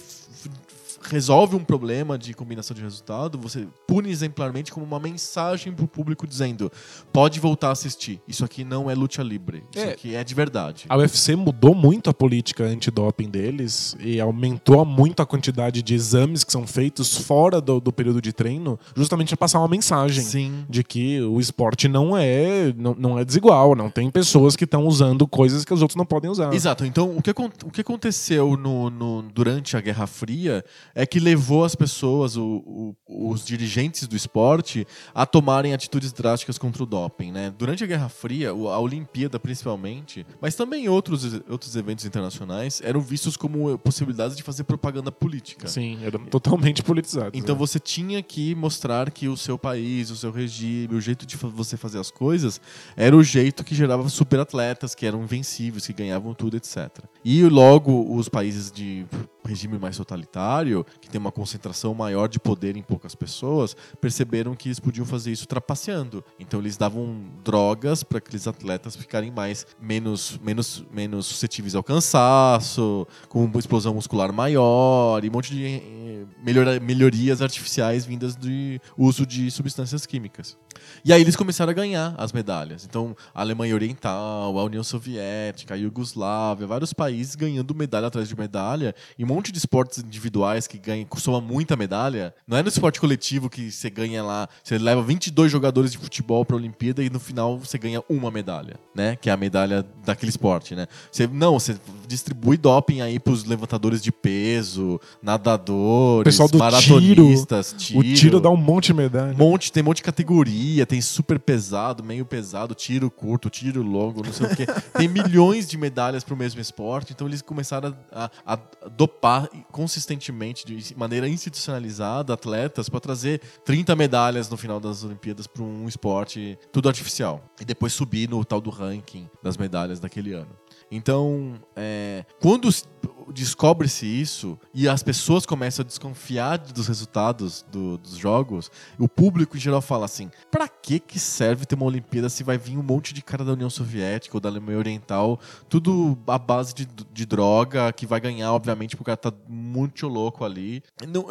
resolve um problema de combinação de resultado, você pune exemplarmente como uma mensagem pro público dizendo: pode voltar a assistir. Isso aqui não é luta livre. Isso é. aqui é de verdade. A UFC mudou muito a política antidoping deles e aumentou muito a quantidade de exames que são feitos fora do, do período de treino, justamente para passar uma mensagem Sim. de que o esporte não é, não, não é desigual, não tem pessoas que estão usando coisas que os outros não podem usar. Exato. Então, o que, o que aconteceu no, no durante a Guerra Fria é que levou as pessoas, o, o, os dirigentes do esporte, a tomarem atitudes drásticas contra o doping. Né? Durante a Guerra Fria, a Olimpíada principalmente, mas também outros, outros eventos internacionais, eram vistos como possibilidades de fazer propaganda política. Sim, eram totalmente politizados. Então né? você tinha que mostrar que o seu país, o seu regime, o jeito de você fazer as coisas era o jeito que gerava superatletas, que eram invencíveis, que ganhavam tudo, etc. E logo os países de regime mais totalitário, que tem uma concentração maior de poder em poucas pessoas, perceberam que eles podiam fazer isso trapaceando. Então eles davam drogas para aqueles atletas ficarem mais menos menos menos suscetíveis ao cansaço, com uma explosão muscular maior e um monte de eh, melhor, melhorias artificiais vindas do uso de substâncias químicas. E aí eles começaram a ganhar as medalhas. Então, a Alemanha Oriental, a União Soviética, a Iugoslávia, vários países ganhando medalha atrás de medalha, e um monte de esportes individuais que ganham, soma muita medalha. Não é no esporte coletivo que você ganha lá, você leva 22 jogadores de futebol para a Olimpíada e no final você ganha uma medalha, né? Que é a medalha daquele esporte, né? Você não, você distribui doping aí para os levantadores de peso, nadadores, Pessoal do maratonistas, tiro. tiro. O tiro dá um monte de medalha. Monte, tem um monte de categoria, tem super pesado, meio pesado, tiro curto, tiro longo, não sei o quê. Tem milhões de medalhas para o mesmo esporte, então eles começaram a, a, a dopar consistentemente, de maneira institucionalizada, atletas para trazer 30 medalhas no final das Olimpíadas para um esporte tudo artificial. E depois subir no tal do ranking das medalhas daquele ano. Então, é, quando descobre-se isso e as pessoas começam a desconfiar dos resultados do, dos jogos, o público em geral fala assim: pra que que serve ter uma Olimpíada se vai vir um monte de cara da União Soviética ou da Alemanha Oriental, tudo à base de, de droga, que vai ganhar, obviamente, porque o cara tá muito louco ali. Não,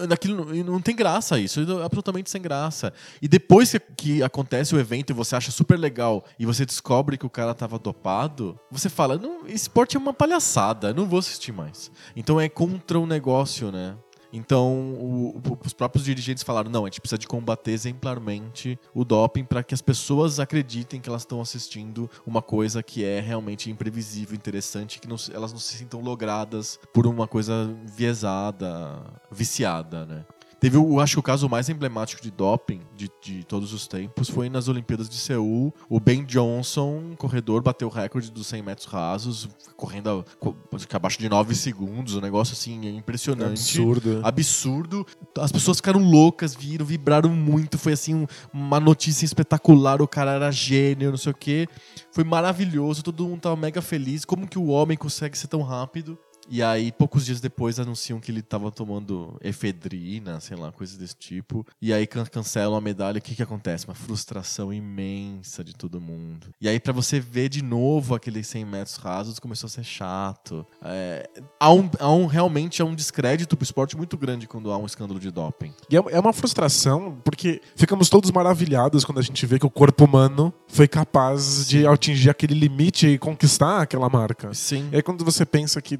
não tem graça isso, é absolutamente sem graça. E depois que, que acontece o evento e você acha super legal e você descobre que o cara tava dopado, você fala, não, esporte é uma palhaçada, não vou assistir mais. Então é contra o negócio, né? Então, o- o- os próprios dirigentes falaram: não, a gente precisa de combater exemplarmente o doping para que as pessoas acreditem que elas estão assistindo uma coisa que é realmente imprevisível, interessante, que não elas não se sintam logradas por uma coisa viesada, viciada, né? Teve, o, acho que o caso mais emblemático de doping de, de todos os tempos foi nas Olimpíadas de Seul. O Ben Johnson, corredor, bateu o recorde dos 100 metros rasos, correndo a- abaixo de 9 segundos. Um negócio assim impressionante Absurdo. absurdo. As pessoas ficaram loucas, viram, vibraram muito. Foi assim um- uma notícia espetacular. O cara era gênio, não sei o quê. Foi maravilhoso, todo mundo tava mega feliz. Como que o homem consegue ser tão rápido? E aí, poucos dias depois, anunciam que ele tava tomando efedrina, sei lá, coisas desse tipo. E aí can cancelam a medalha. O que que acontece? Uma frustração imensa de todo mundo. E aí, pra você ver de novo aqueles 100 metros rasos, começou a ser chato. É, há, um, há um- realmente há um descrédito pro esporte muito grande quando há um escândalo de doping. E é é uma frustração, porque ficamos todos maravilhados quando a gente vê que o corpo humano foi capaz de atingir aquele limite e conquistar aquela marca. Sim. E aí quando você pensa que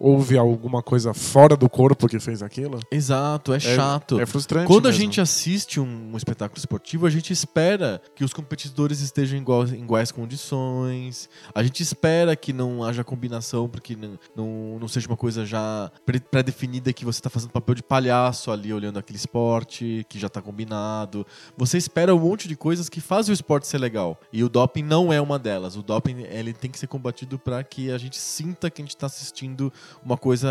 houve alguma coisa fora do corpo que fez aquilo, Exato, é, chato. é frustrante Quando a mesmo. gente assiste um, um espetáculo esportivo, a gente espera que os competidores estejam em igual- em iguais condições. A gente espera que não haja combinação, porque não, não, não seja uma coisa já pré- pré-definida que você está fazendo papel de palhaço ali olhando aquele esporte, que já está combinado. Você espera um monte de coisas que fazem o esporte ser legal. E o doping não é uma delas. O doping ele tem que ser combatido para que a gente sinta que a gente está assistindo uma coisa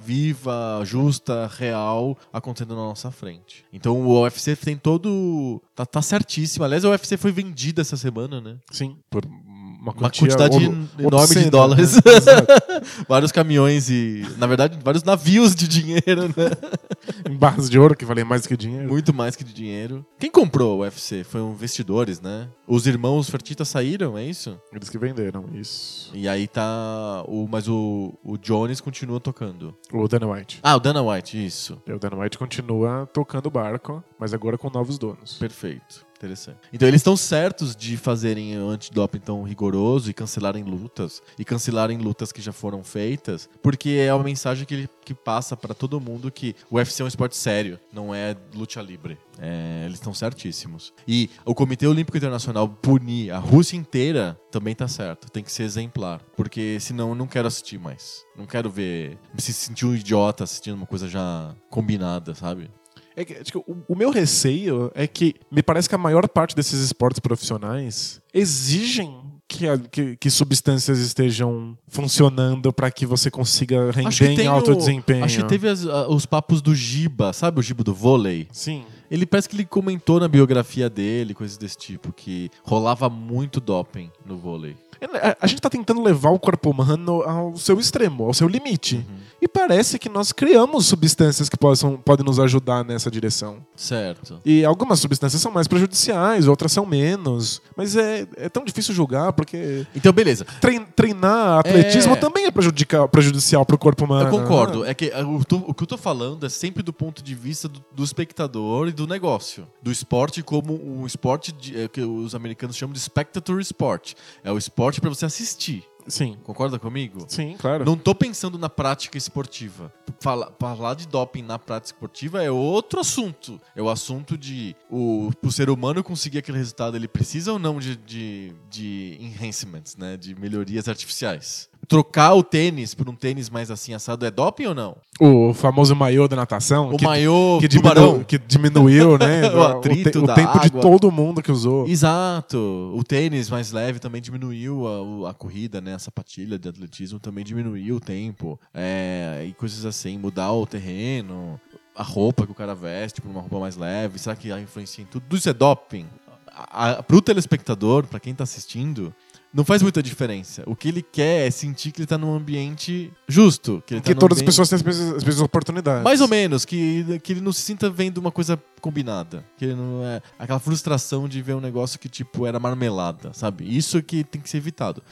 viva, justa, real acontecendo na nossa frente. Então o UFC tem todo. Tá, tá certíssimo. Aliás, o UFC foi vendido essa semana, né? Sim, por uma, Uma quantidade ob- enorme de obscena, dólares. né? Vários caminhões e, na verdade, vários navios de dinheiro, né? em barras de ouro que valem mais que dinheiro. Muito mais que de dinheiro. Quem comprou o UFC? Foram investidores, né? Os irmãos Fertitta saíram, é isso? Eles que venderam, isso. E aí tá. O, mas o, o Jones continua tocando. O Dana White. Ah, o Dana White, isso. E O Dana White continua tocando o barco, mas agora com novos donos. Perfeito. Interessante. Então eles estão certos de fazerem o antidoping tão rigoroso e cancelarem lutas e cancelarem lutas que já foram feitas, porque é uma mensagem que, ele, que passa pra todo mundo que o UFC é um esporte sério, não é luta livre. É, eles estão certíssimos. E o Comitê Olímpico Internacional punir a Rússia inteira também tá certo. Tem que ser exemplar, porque senão eu não quero assistir mais. Não quero ver, me sentir um idiota assistindo uma coisa já combinada, sabe? É que, que o, o meu receio é que me parece que a maior parte desses esportes profissionais exigem que, que- que substâncias estejam funcionando para que você consiga render em alto o- desempenho. Acho que teve as- os papos do Giba, sabe o Giba do vôlei? Sim. Ele parece que ele comentou na biografia dele, coisas desse tipo, que rolava muito doping no vôlei. A, a gente tá tentando levar o corpo humano ao seu extremo, ao seu limite. Uhum. E parece que nós criamos substâncias que possam, podem nos ajudar nessa direção. Certo. E algumas substâncias são mais prejudiciais, outras são menos. Mas é, é tão difícil julgar, porque Então, beleza. trein- treinar atletismo É. também é prejudicial pro corpo humano. Eu concordo. É que o, o que eu tô falando é sempre do ponto de vista do, do espectador e do negócio. Do esporte como um esporte de- é, que os americanos chamam de spectator sport. É o esporte pra você assistir. Sim. Concorda comigo? Sim, claro. Não tô pensando na prática esportiva. Fala- falar de doping na prática esportiva é outro assunto. É o assunto de o, o ser humano conseguir aquele resultado, ele precisa ou não de, de, de enhancements, né? De melhorias artificiais. Trocar o tênis por um tênis mais assim assado é doping ou não? O famoso maiô da natação. O que, maiô que, diminuiu, que diminuiu, né? O atrito te- o tempo de água. todo mundo que usou. Exato. O tênis mais leve também diminuiu a, o- a corrida, né? A sapatilha de atletismo também diminuiu o tempo. É, e coisas assim, mudar o terreno, a roupa que o cara veste por uma roupa mais leve. Será que influencia em tudo? Tudo isso é doping? A, a, pro telespectador, pra quem tá assistindo, não faz muita diferença. O que ele quer é sentir que ele tá num ambiente justo. Que, Que tá todas as ambiente- pessoas têm as mesmas, as mesmas oportunidades. Mais ou menos, que, que ele não se sinta vendo uma coisa combinada. Que ele não é. Aquela frustração de ver um negócio que, tipo, era marmelada, sabe? Isso que tem que ser evitado.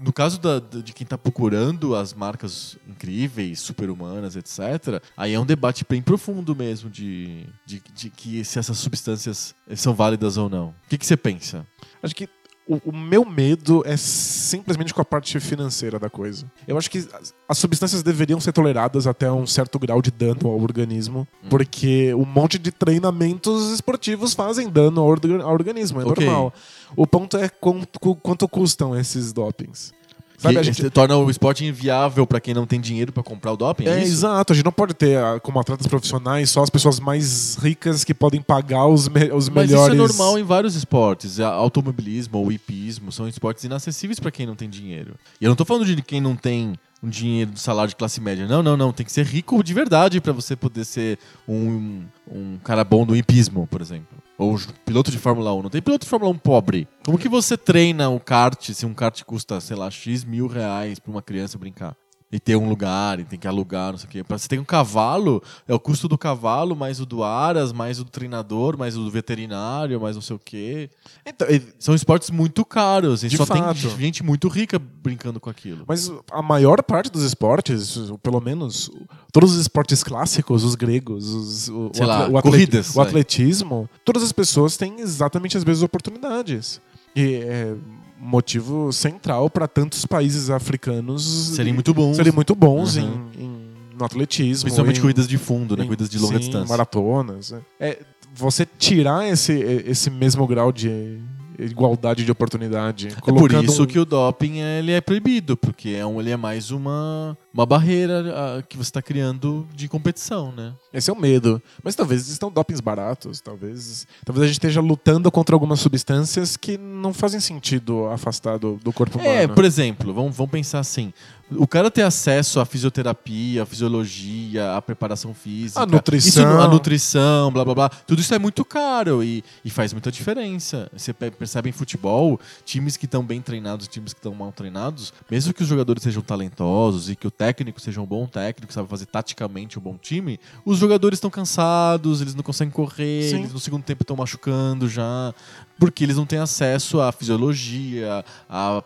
No caso da- de quem tá procurando as marcas incríveis, super-humanas, etc., aí é um debate bem profundo mesmo de, de, de que se essas substâncias são válidas ou não. O que, que você pensa? Acho que o, o meu medo é simplesmente com a parte financeira da coisa. Eu acho que as, as substâncias deveriam ser toleradas até um certo grau de dano ao organismo, Hum. porque um monte de treinamentos esportivos fazem dano ao, orga- ao organismo, é Ok. normal. O ponto é quanto, quanto custam esses dopings. Sabe, gente, torna o esporte inviável pra quem não tem dinheiro pra comprar o doping? é, isso? exato. A gente não pode ter, ah, como atletas profissionais, só as pessoas mais ricas que podem pagar os, me- os Mas melhores. isso é normal em vários esportes. A- Automobilismo ou hipismo são esportes inacessíveis pra quem não tem dinheiro. E eu não tô falando de quem não tem um dinheiro de salário de classe média. Não, não, não. Tem que ser rico de verdade pra você poder ser um, um cara bom no hipismo, por exemplo. Ou um piloto de Fórmula 1. Não tem piloto de Fórmula 1 pobre. Como que você treina o kart se um kart custa, sei lá, X mil reais pra uma criança brincar? E ter um lugar, e tem que alugar, não sei o quê. Você ter um cavalo, é o custo do cavalo, mais o do aras, mais o do treinador, mais o do veterinário, mais não sei o quê. Então, São esportes muito caros. E só fato. tem gente muito rica brincando com aquilo. Mas a maior parte dos esportes, pelo menos todos os esportes clássicos, os gregos, os, o, o lá, o corridas, o atletismo, todas as pessoas têm exatamente as mesmas oportunidades. E é motivo central para tantos países africanos Serem muito bons. serem muito bons Uhum. em, em- no atletismo. Principalmente em- corridas de fundo, né? em- Corridas de longa sim, distância. maratonas. né? É, você tirar esse, esse mesmo grau de igualdade de oportunidade. É por isso que o doping ele é proibido, porque é um, ele é mais uma, uma barreira ah, que você está criando de competição, né? Esse é o medo. Mas talvez existam dopings baratos, talvez, talvez a gente esteja lutando contra algumas substâncias que não fazem sentido afastar do, do corpo humano. É, por exemplo, vamos, vamos pensar assim. O cara ter acesso à fisioterapia, à fisiologia, à preparação física, A nutrição. isso, a nutrição, blá blá blá, tudo isso é muito caro e, e faz muita diferença. Você pe- percebe em futebol, times que estão bem treinados, times que estão mal treinados, mesmo que os jogadores sejam talentosos e que o técnico seja um bom técnico, sabe fazer taticamente um bom time, os jogadores estão cansados, eles não conseguem correr, Sim. eles no segundo tempo estão machucando já, porque eles não têm acesso à fisiologia, à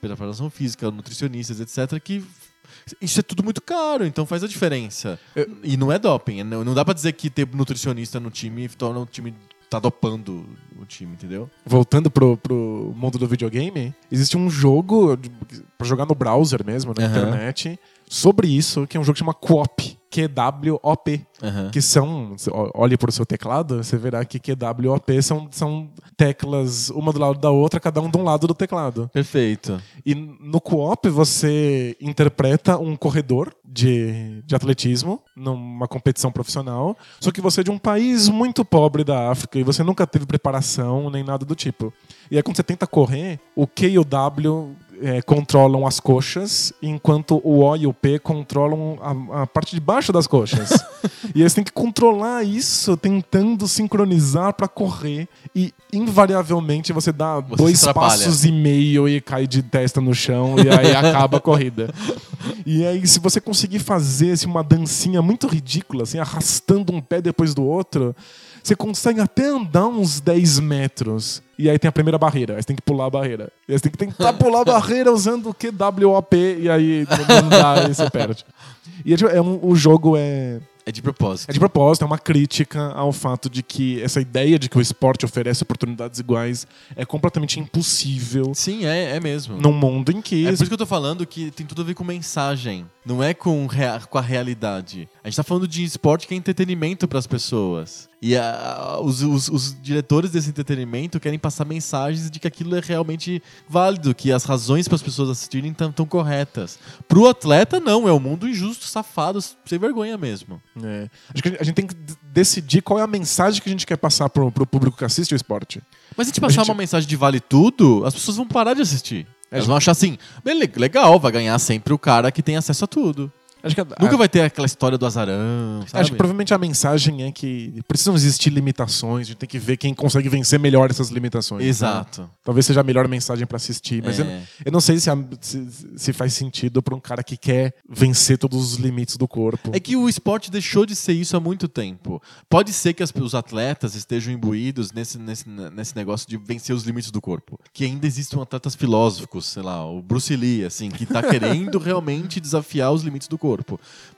preparação, física, nutricionistas, etc. Que isso é tudo muito caro, então faz a diferença. Eu- E não é doping. Não, não dá pra dizer que ter nutricionista no time torna o time. tá dopando o time, entendeu? Voltando pro, pro mundo do videogame, existe um jogo pra jogar no browser mesmo, na Aham. internet, sobre isso, que é um jogo que chama QWOP. QWOP. Aham. Que são, olhe pro seu teclado, você verá que QWOP são, são teclas uma do lado da outra, cada um de um lado do teclado. Perfeito. E no co-op você interpreta um corredor de, de atletismo numa competição profissional, só que você é de um país muito pobre da África e você nunca teve preparação nem nada do tipo. E aí quando você tenta correr, o Q e o W é, controlam as coxas, enquanto o O e o P controlam a, a parte de baixo das coxas. e você tem que controlar isso tentando sincronizar pra correr e invariavelmente você dá Você dois passos e meio e cai de testa no chão e aí acaba a corrida. E aí, se você conseguir fazer assim, uma dancinha muito ridícula, assim, arrastando um pé depois do outro, você consegue até andar uns 10 metros. E aí tem a primeira barreira, aí você tem que pular a barreira. E aí você tem que tentar pular a barreira usando o QWOP, e aí não dá, e você perde. E é, tipo, é um- o jogo é, É de propósito. é de propósito, é uma crítica ao fato de que essa ideia de que o esporte oferece oportunidades iguais é completamente impossível Sim, é, é mesmo. num mundo em que É por isso que eu tô falando que tem tudo a ver com mensagem. Não é com, rea- com a realidade. A gente tá falando de esporte que é entretenimento pras pessoas. E a- os, os- os diretores desse entretenimento querem passar mensagens de que aquilo é realmente válido, que as razões para as pessoas assistirem estão tão corretas. Pro atleta, não. É um mundo injusto, safado, sem vergonha mesmo. É. Acho que a gente tem que decidir qual é a mensagem que a gente quer passar pro, pro público que assiste o esporte. Mas se a gente passar gente- uma mensagem de vale tudo, as pessoas vão parar de assistir. Elas gente- vão achar assim, "Bele- legal, vai ganhar sempre o cara que tem acesso a tudo. Acho que Nunca a- vai ter aquela história do azarão, sabe? Acho que provavelmente a mensagem é que precisam existir limitações, a gente tem que ver quem consegue vencer melhor essas limitações. né? Exato. Talvez seja a melhor mensagem pra assistir, mas É. eu, eu não sei se, a- se, se faz sentido pra um cara que quer vencer todos os limites do corpo. É que o esporte deixou de ser isso há muito tempo. Pode ser que as- os atletas estejam imbuídos nesse, nesse, nesse negócio de vencer os limites do corpo. Que ainda existem atletas filósofos, sei lá, o Bruce Lee, assim, que tá querendo realmente desafiar os limites do corpo.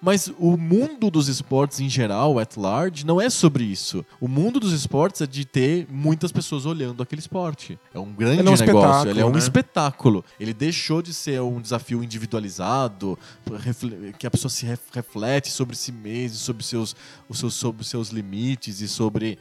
Mas o mundo dos esportes em geral, at large, não é sobre isso. O mundo dos esportes é de ter muitas pessoas olhando aquele esporte. É um grande Ele é um negócio. espetáculo, Ele é um né? espetáculo. Ele deixou de ser um desafio individualizado, que a pessoa se ref- reflete sobre si mesma, sobre seus, os seus, sobre seus limites e sobre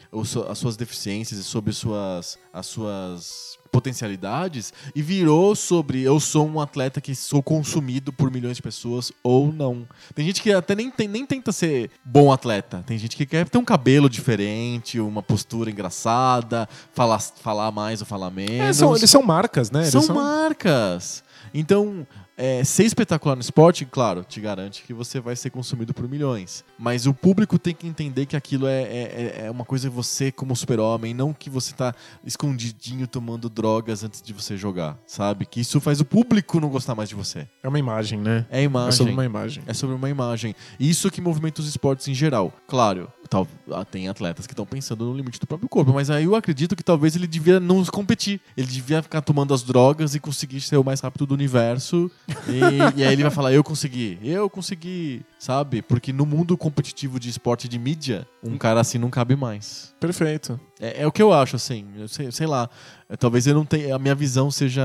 as suas deficiências e sobre suas, as suas potencialidades e virou sobre eu sou um atleta que sou consumido por milhões de pessoas ou não. Tem gente que até nem, tem, nem tenta ser bom atleta. Tem gente que quer ter um cabelo diferente, uma postura engraçada, falar, falar mais ou falar menos. É, são- eles são marcas, né? Eles São marcas. Então, é, ser espetacular no esporte, claro, te garante que você vai ser consumido por milhões. Mas o público tem que entender que aquilo é, é, é uma coisa você como super-homem, não que você tá escondidinho tomando drogas antes de você jogar, sabe? Que isso faz o público não gostar mais de você. É uma imagem, né? É imagem. É sobre uma imagem. É sobre uma imagem. Isso que movimenta os esportes em geral. Claro, tal, ah, tem atletas que estão pensando no limite do próprio corpo, mas aí eu acredito que talvez ele devia não competir. Ele devia ficar tomando as drogas e conseguir ser o mais rápido do universo. E, e aí ele vai falar: Eu consegui, eu consegui, sabe? Porque no mundo competitivo de esporte de mídia, um cara assim não cabe mais. Perfeito. É, é o que eu acho, assim. Eu sei, sei lá. Talvez eu não tenha. A minha visão seja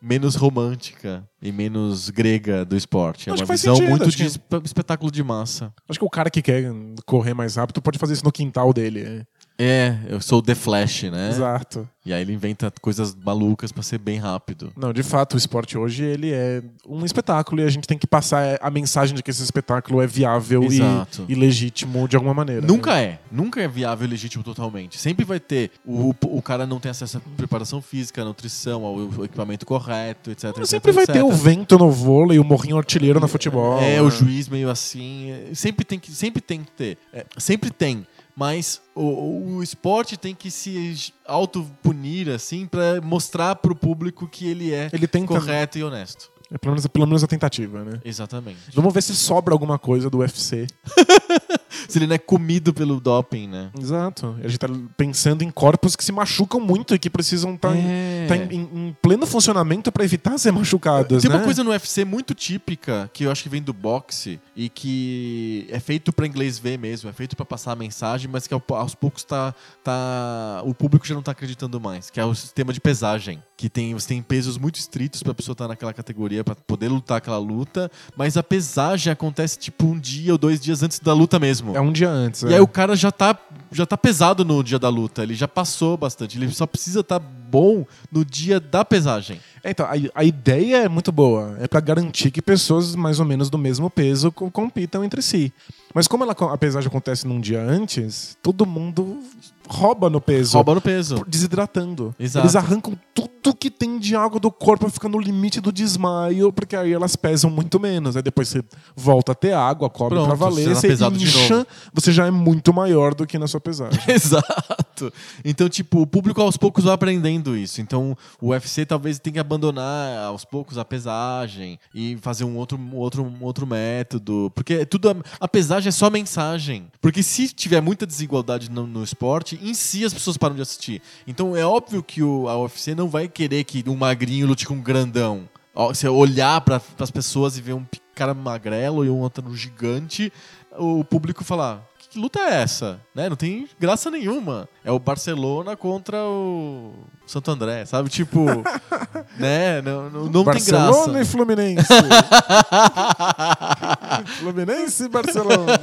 menos romântica e menos grega do esporte. É Acho uma visão sentido, muito de que- esp- espetáculo de massa. Acho que o cara que quer correr mais rápido pode fazer isso no quintal dele. É. É, eu sou o The Flash, né? Exato. E aí ele inventa coisas malucas pra ser bem rápido. Não, de fato, o esporte hoje ele é um espetáculo e a gente tem que passar a mensagem de que esse espetáculo é viável e, e legítimo de alguma maneira. Nunca é. Nunca é viável e legítimo totalmente. Sempre vai ter. O, o cara não tem acesso à preparação física, à nutrição, ao equipamento correto, etc. Etc, sempre vai etc. ter o vento no vôlei, o morrinho artilheiro no futebol. É, né? o juiz meio assim. é, Sempre tem que, sempre tem que ter. É, sempre tem. Mas o, o esporte tem que se autopunir, assim, pra mostrar pro público que ele é Ele tenta. correto e honesto. É pelo menos, pelo menos a tentativa, né? Exatamente. Vamos ver se sobra alguma coisa do UFC. Se ele não é comido pelo doping, né? Exato. A gente tá pensando em corpos que se machucam muito e que precisam estar É. em, em pleno funcionamento pra evitar ser machucados, Tem né? uma coisa no UFC muito típica que eu acho que vem do boxe e que é feito pra inglês ver mesmo, é feito pra passar a mensagem, mas que ao- aos poucos tá, tá o público já não tá acreditando mais, que é o sistema de pesagem, que tem você tem pesos muito estritos pra pessoa estar naquela categoria pra poder lutar aquela luta, mas a pesagem acontece tipo um dia ou dois dias antes da luta mesmo. É um dia antes. E é. aí o cara já tá, já tá pesado no dia da luta, ele já passou bastante, ele só precisa estar bom no dia da pesagem. É, então, a, a ideia é muito boa. É pra garantir que pessoas mais ou menos do mesmo peso co- compitam entre si. Mas como ela, a pesagem acontece num dia antes, todo mundo rouba no peso. Rouba no peso. Desidratando. Exato. Eles arrancam tudo que tem de água do corpo fica no limite do desmaio, porque aí elas pesam muito menos. Aí depois você volta a ter água, cobre Pronto, pra valer, você tá você de incha, você já é muito maior do que na sua pesagem. Exato. Então, tipo, o público aos poucos vai aprendendo isso. Então, o UFC talvez tenha que abandonar aos poucos a pesagem e fazer um outro, um outro, um outro método. Porque tudo. A pesagem é só mensagem. Porque se tiver muita desigualdade no, no esporte, em si as pessoas param de assistir. Então, é óbvio que o, a UFC não vai querer que um magrinho lute com um grandão. Você olhar para as pessoas e ver um cara magrelo e um outro gigante, o público falar: que luta é essa? Né? Não tem graça nenhuma. É o Barcelona contra o Santo André, sabe? Tipo, né? Não, não, não tem Barcelona graça. e Fluminense. Fluminense e Barcelona.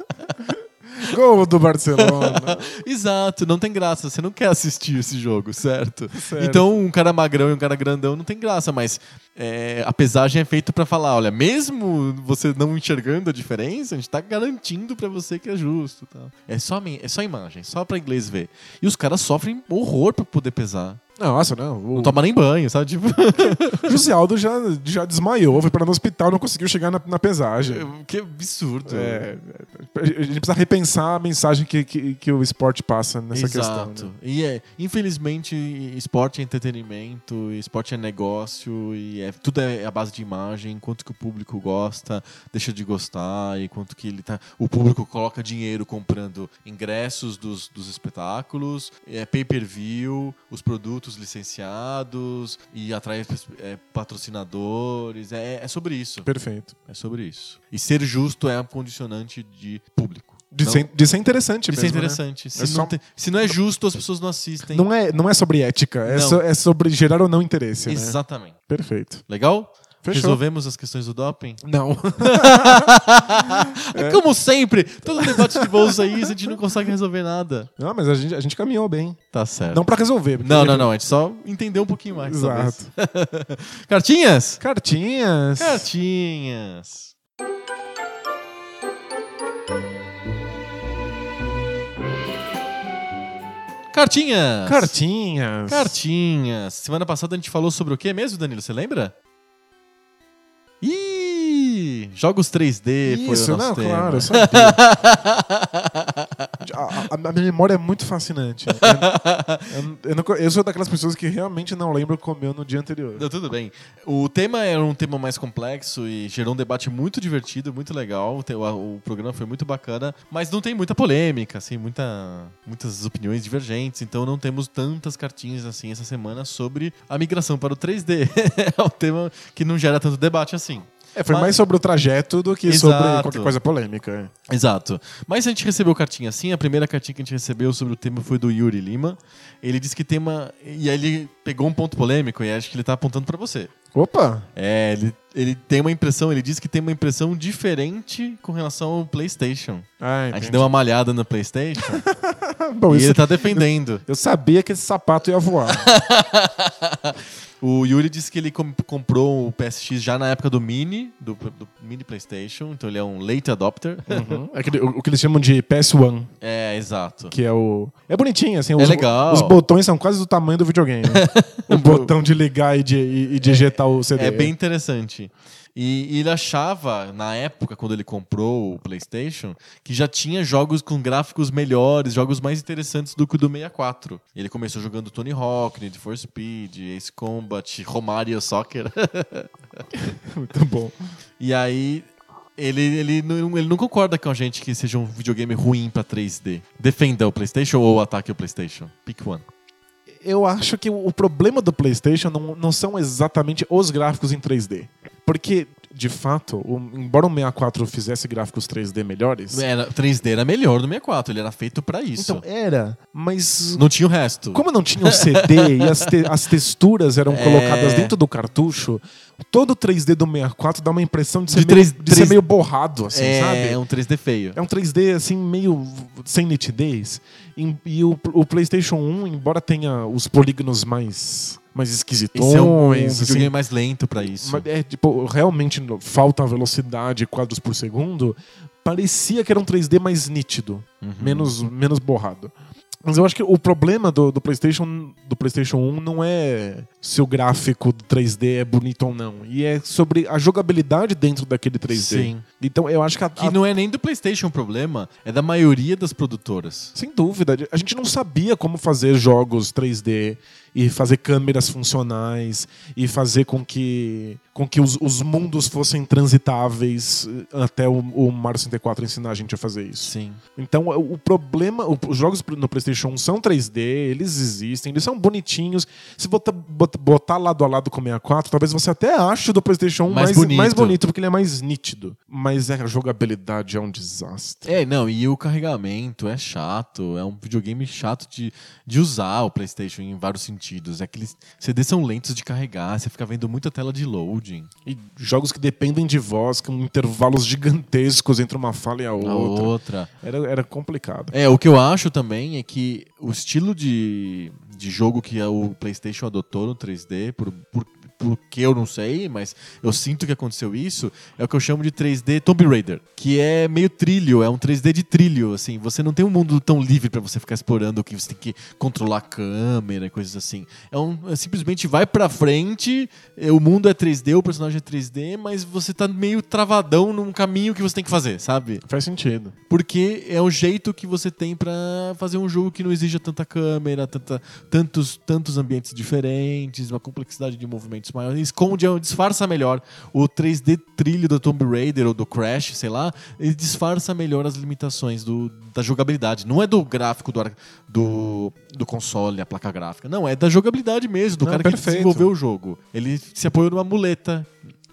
Gol do Barcelona. Exato, não tem graça. Você não quer assistir esse jogo, certo? Certo. Então, um cara magrão e um cara grandão não tem graça, mas é, a pesagem é feita pra falar: olha, mesmo você não enxergando a diferença, a gente tá garantindo pra você que é justo. Tá? É, só, é só imagem, só pra inglês ver. E os caras sofrem horror pra poder pesar. Nossa, não. O Não toma nem banho, sabe? Tipo, José Aldo já, já desmaiou, foi parar no hospital, não conseguiu chegar na, na pesagem. que absurdo. É, a gente precisa repensar a mensagem que, que, que o esporte passa nessa Exato. questão. né? E é, infelizmente, esporte é entretenimento, esporte é negócio, e é, tudo é a base de imagem, quanto que o público gosta, deixa de gostar, e quanto que ele tá. O público coloca dinheiro comprando ingressos dos, dos espetáculos, é, pay-per-view, os produtos licenciados, e atrai é, patrocinadores. É, é sobre isso. Perfeito. É sobre isso. E ser justo é um condicionante de público. De, Não- ser, de ser interessante é mesmo, né? interessante. Se, É só- não tem- se não é justo, as pessoas não assistem. Não é, não é sobre ética, é, so- é sobre gerar ou não interesse, né? Exatamente. Perfeito. Legal? Fechou. Resolvemos as questões do doping? Não. É. Como sempre, todo debate de bolsa aí, a gente não consegue resolver nada. não, mas a gente, a gente caminhou bem. Tá certo. Não pra resolver. não, não, não. A gente só entendeu um pouquinho mais. Exato. Cartinhas? Cartinhas. Cartinhas. Cartinhas. Cartinhas. Cartinhas. Semana passada a gente falou sobre o que mesmo, Danilo? Você lembra? Jogos 3D foi o Isso, nosso não, tema. claro, eu sabia. a, a- a minha memória é muito fascinante. Eu, eu- eu eu sou daquelas pessoas que realmente não lembro comeu no dia anterior. Não, tudo bem. O tema era um tema mais complexo e gerou um debate muito divertido, muito legal. O- o programa foi muito bacana, mas não tem muita polêmica, assim, muita, muitas opiniões divergentes. Então não temos tantas cartinhas assim essa semana sobre a migração para o 3D. é um tema que não gera tanto debate assim. É, foi Mas- mais sobre o trajeto do que Exato. sobre qualquer coisa polêmica. Exato. Mas a gente recebeu cartinha assim. A primeira cartinha que a gente recebeu sobre o tema foi do Yuri Lima. Ele disse que tema. E aí ele pegou um ponto polêmico e acho que ele tá apontando para você. Opa! É, ele, ele tem uma impressão, ele diz que tem uma impressão diferente com relação ao PlayStation. Ah, A gente deu uma malhada no PlayStation Bom, e isso- ele tá defendendo. Eu sabia que esse sapato ia voar. O Yuri disse que ele com- comprou o PSX já na época do Mini, do, do Mini PlayStation, então ele é um late adopter. Uhum. É aquele- o, o que eles chamam de PS1, É, exato. que é o. É bonitinho, assim. É os, legal. Os botões são quase do tamanho do videogame. o botão de ligar e de, e- e de ejetar o CD. É bem interessante. E, e ele achava, na época, quando ele comprou o PlayStation, que já tinha jogos com gráficos melhores, jogos mais interessantes do que o do 64. Ele começou jogando Tony Hawk, Need for Speed, Ace Combat, Romario Soccer. Muito bom. e aí. Ele, ele, não, ele não concorda com a gente que seja um videogame ruim pra 3D. Defenda o PlayStation ou ataque o PlayStation? Pick one. Eu acho que o problema do PlayStation não, não são exatamente os gráficos em 3D. Porque, de fato, o- embora o 64 fizesse gráficos 3D melhores. Era, 3D era melhor do 64, ele era feito pra isso. Então, era, mas. não tinha o resto. Como não tinha o CD e as, te- as texturas eram É. colocadas dentro do cartucho, todo o 3D do 64 dá uma impressão de ser, De meio, de três- ser meio borrado, assim, é, sabe? é um 3D feio. É um 3D assim, meio sem nitidez. E, e o, o PlayStation 1, embora tenha os polígonos mais, mais esquisitões. Esse é um, um assim, videogame mais lento pra isso. é, tipo, realmente falta velocidade, quadros por segundo. Parecia que era um 3D mais nítido, Uhum. menos, menos borrado. Mas eu acho que o problema do, do PlayStation do PlayStation 1 não é se o gráfico do 3D é bonito ou não, e é sobre a jogabilidade dentro daquele 3D. Sim. Então eu acho que a, Que a- não é nem do PlayStation o problema, é da maioria das produtoras. Sem dúvida. A gente não sabia como fazer jogos 3D e fazer câmeras funcionais e fazer com que, com que os, os mundos fossem transitáveis eh, até o, o Mario 64 ensinar a gente a fazer isso. Sim. Então, o o problema. Os jogos no PlayStation 1 são 3D, eles existem, eles são bonitinhos. Se botar, bot- botar lado a lado com o 64, talvez você até ache o do PlayStation 1 Mais mais, bonito. mais bonito, porque ele é mais nítido. Mas é, a jogabilidade é um desastre. É, não, e o carregamento é chato, é um videogame chato de, de usar o PlayStation em vários sentidos. Aqueles CDs são lentos de carregar, você fica vendo muita tela de loading. E jogos que dependem de voz, com intervalos gigantescos entre uma fala e a A outra. outra. Era, era complicado. É, o que eu acho também é que o estilo de, de jogo que o PlayStation adotou no 3D, por, por, por por que eu não sei, mas eu sinto que aconteceu isso, é o que eu chamo de 3D Tomb Raider, que é meio trilho, é um 3D de trilho, assim, você não tem um mundo tão livre pra você ficar explorando que você tem que controlar a câmera e coisas assim. É um é simplesmente vai pra frente, é, o mundo é 3D, o personagem é 3D, mas você tá meio travadão num caminho que você tem que fazer, sabe? Faz sentido. Porque é o jeito que você tem pra fazer um jogo que não exija tanta câmera, tanta, tantos, tantos ambientes diferentes, uma complexidade de movimentos maior. Esconde, disfarça melhor o 3D trilho do Tomb Raider ou do Crash, sei lá, ele disfarça melhor as limitações do, da jogabilidade. Não é do gráfico do, do, do console, a placa gráfica. Não, é da jogabilidade mesmo, do Não, cara perfeito. que desenvolveu o jogo. Ele se apoiou numa muleta.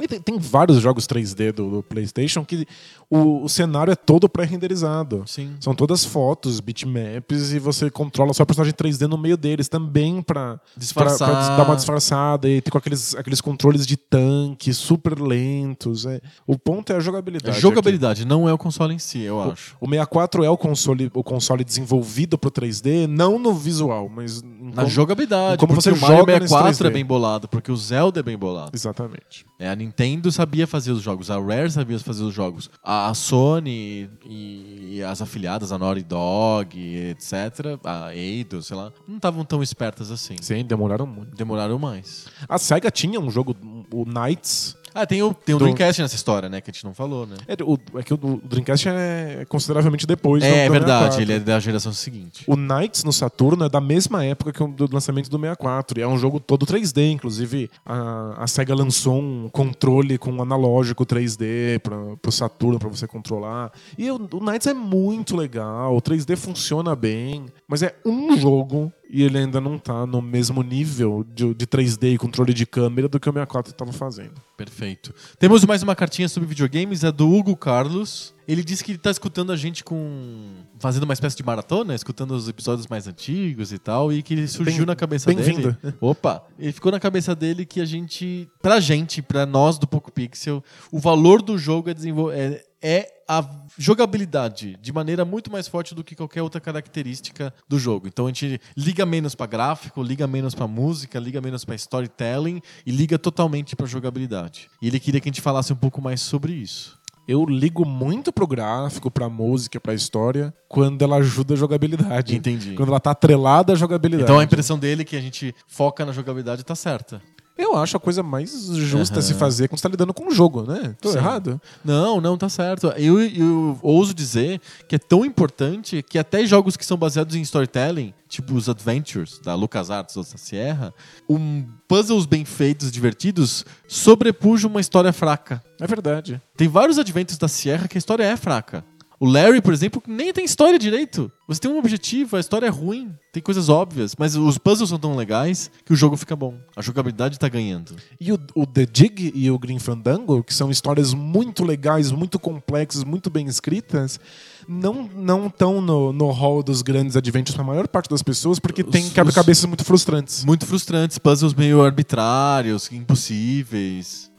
Tem, tem vários jogos 3D do, do PlayStation que o, o cenário é todo pré-renderizado. Sim. São todas fotos, bitmaps, e você controla o seu personagem 3D no meio deles também pra, pra- pra dar uma disfarçada e ter com aqueles, aqueles controles de tanque super lentos. é. O ponto é a É jogabilidade. jogabilidade, não é o console em si, eu acho. O 64 é o console, o console desenvolvido pro 3D, não no visual, mas Na como- jogabilidade, como você o Mario joga nesse 64 é 3D. bem bolado, porque o Zelda é bem bolado. Exatamente. É, a Nintendo sabia fazer os jogos, a Rare sabia fazer os jogos. A Sony e, e as afiliadas, a Naughty Dog, etc., a Eidos, sei lá, não estavam tão espertas assim. Sim, demoraram muito. Demoraram mais. A SEGA tinha um jogo, o Knights. Ah, tem o, tem o Do- Dreamcast nessa história, né? Que a gente não falou, né? É, o, é que o, o Dreamcast é consideravelmente depois do- É, do verdade, 64. ele é da geração seguinte. O Knights no Saturno é da mesma época que o do lançamento do 64. E é um jogo todo 3D. Inclusive, a, a SEGA lançou um controle com analógico 3D pra, pro Saturno pra você controlar. E o, o Knights é muito legal. O 3D funciona bem. Mas é um jogo e ele ainda não tá no mesmo nível de, de 3D e controle de câmera do que o 64 estava fazendo. Perfeito. Temos mais uma cartinha sobre videogames, é do Hugo Carlos. Ele disse que ele tá escutando a gente com. fazendo uma espécie de maratona, escutando os episódios mais antigos e tal, e que ele surgiu Bem- na cabeça bem-vindo. dele. Opa! Ele ficou na cabeça dele que a gente. Pra gente, pra nós do Poco Pixel, o valor do jogo é, desenvol- é, é a jogabilidade de maneira muito mais forte do que qualquer outra característica do jogo. Então a gente liga menos pra gráfico, liga menos pra música, liga menos pra storytelling e liga totalmente pra jogabilidade. E ele queria que a gente falasse um pouco mais sobre isso. Eu ligo muito pro gráfico, pra música, pra história, quando ela ajuda a jogabilidade. Entendi. Quando ela tá atrelada à jogabilidade. Então a impressão dele é que a gente foca na jogabilidade tá certa. Eu acho a coisa mais justa a se fazer quando você tá lidando com um jogo, né? Tô Sim. errado? Não, não, tá certo. Eu, eu ouso dizer que é tão importante que até jogos que são baseados em storytelling, tipo os Adventures da LucasArts ou da Sierra, um puzzles bem feitos, divertidos, sobrepujam uma história fraca. É verdade. Tem vários Adventures da Sierra que a história é fraca. O Larry, por exemplo, nem tem história direito. Você tem um objetivo, a história é ruim, tem coisas óbvias, mas os puzzles são tão legais que o jogo fica bom. A jogabilidade tá ganhando. E o, o The Dig e o Green Fandango, que são histórias muito legais, muito complexas, muito bem escritas, não não estão no, no hall dos grandes adventures para a maior parte das pessoas, porque tem Os- quebra-cabeças muito frustrantes. Muito frustrantes, puzzles meio arbitrários, impossíveis.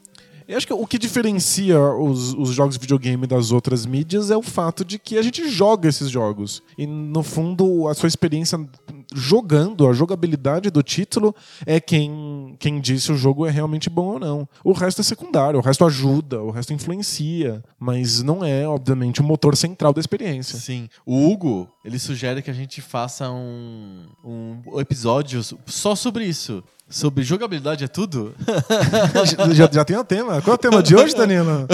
Eu acho que o que diferencia os, os jogos de videogame das outras mídias é o fato de que a gente joga esses jogos. E, no fundo, a sua experiência jogando, a jogabilidade do título é quem, quem diz se o jogo é realmente bom ou não. O resto é secundário, o resto ajuda, o resto influencia. Mas não é, obviamente, o motor central da experiência. Sim. O Hugo, ele sugere que a gente faça um, um episódio só sobre isso. Sobre jogabilidade é tudo? já, já, tem o tema. Qual é o tema de hoje, Danilo?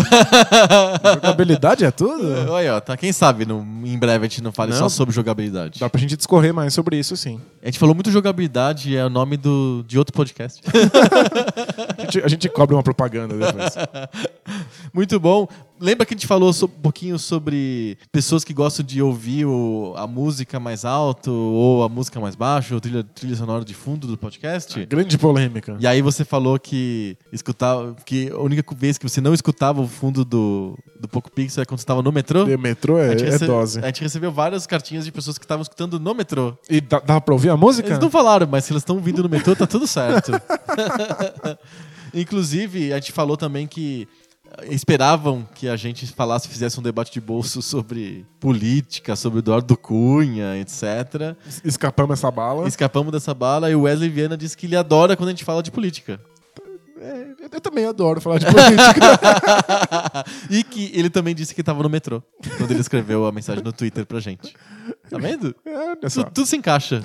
Jogabilidade é tudo? Olha, ó, tá, quem sabe no, em breve a gente não fale Não. só sobre jogabilidade. Dá pra gente discorrer mais sobre isso, sim. A gente falou muito jogabilidade, é o nome do, de outro podcast. A gente, a gente cobra uma propaganda depois. Muito bom. Lembra que a gente falou um pouquinho sobre pessoas que gostam de ouvir o- a música mais alto ou a música mais baixo, ou trilha, trilha sonora de fundo do podcast? Grande polêmica. E aí você falou que escutava, que a única vez que você não escutava o fundo do, do Poco Pixel é quando você estava no metrô? O metrô é, A é dose. A gente recebeu várias cartinhas de pessoas que estavam escutando no metrô. E dá, dá pra ouvir a música? Eles não falaram, mas se elas estão vindo no metrô, tá tudo certo. Inclusive, a gente falou também que esperavam que a gente falasse, fizesse um debate de bolso sobre política, sobre Eduardo Cunha, etc. Escapamos essa bala. Escapamos dessa bala e o Wesley Viana disse que ele adora quando a gente fala de política. É, eu também adoro falar de política. e que ele também disse que tava no metrô quando ele escreveu a mensagem no Twitter pra gente. Tá vendo? É, tudo se encaixa.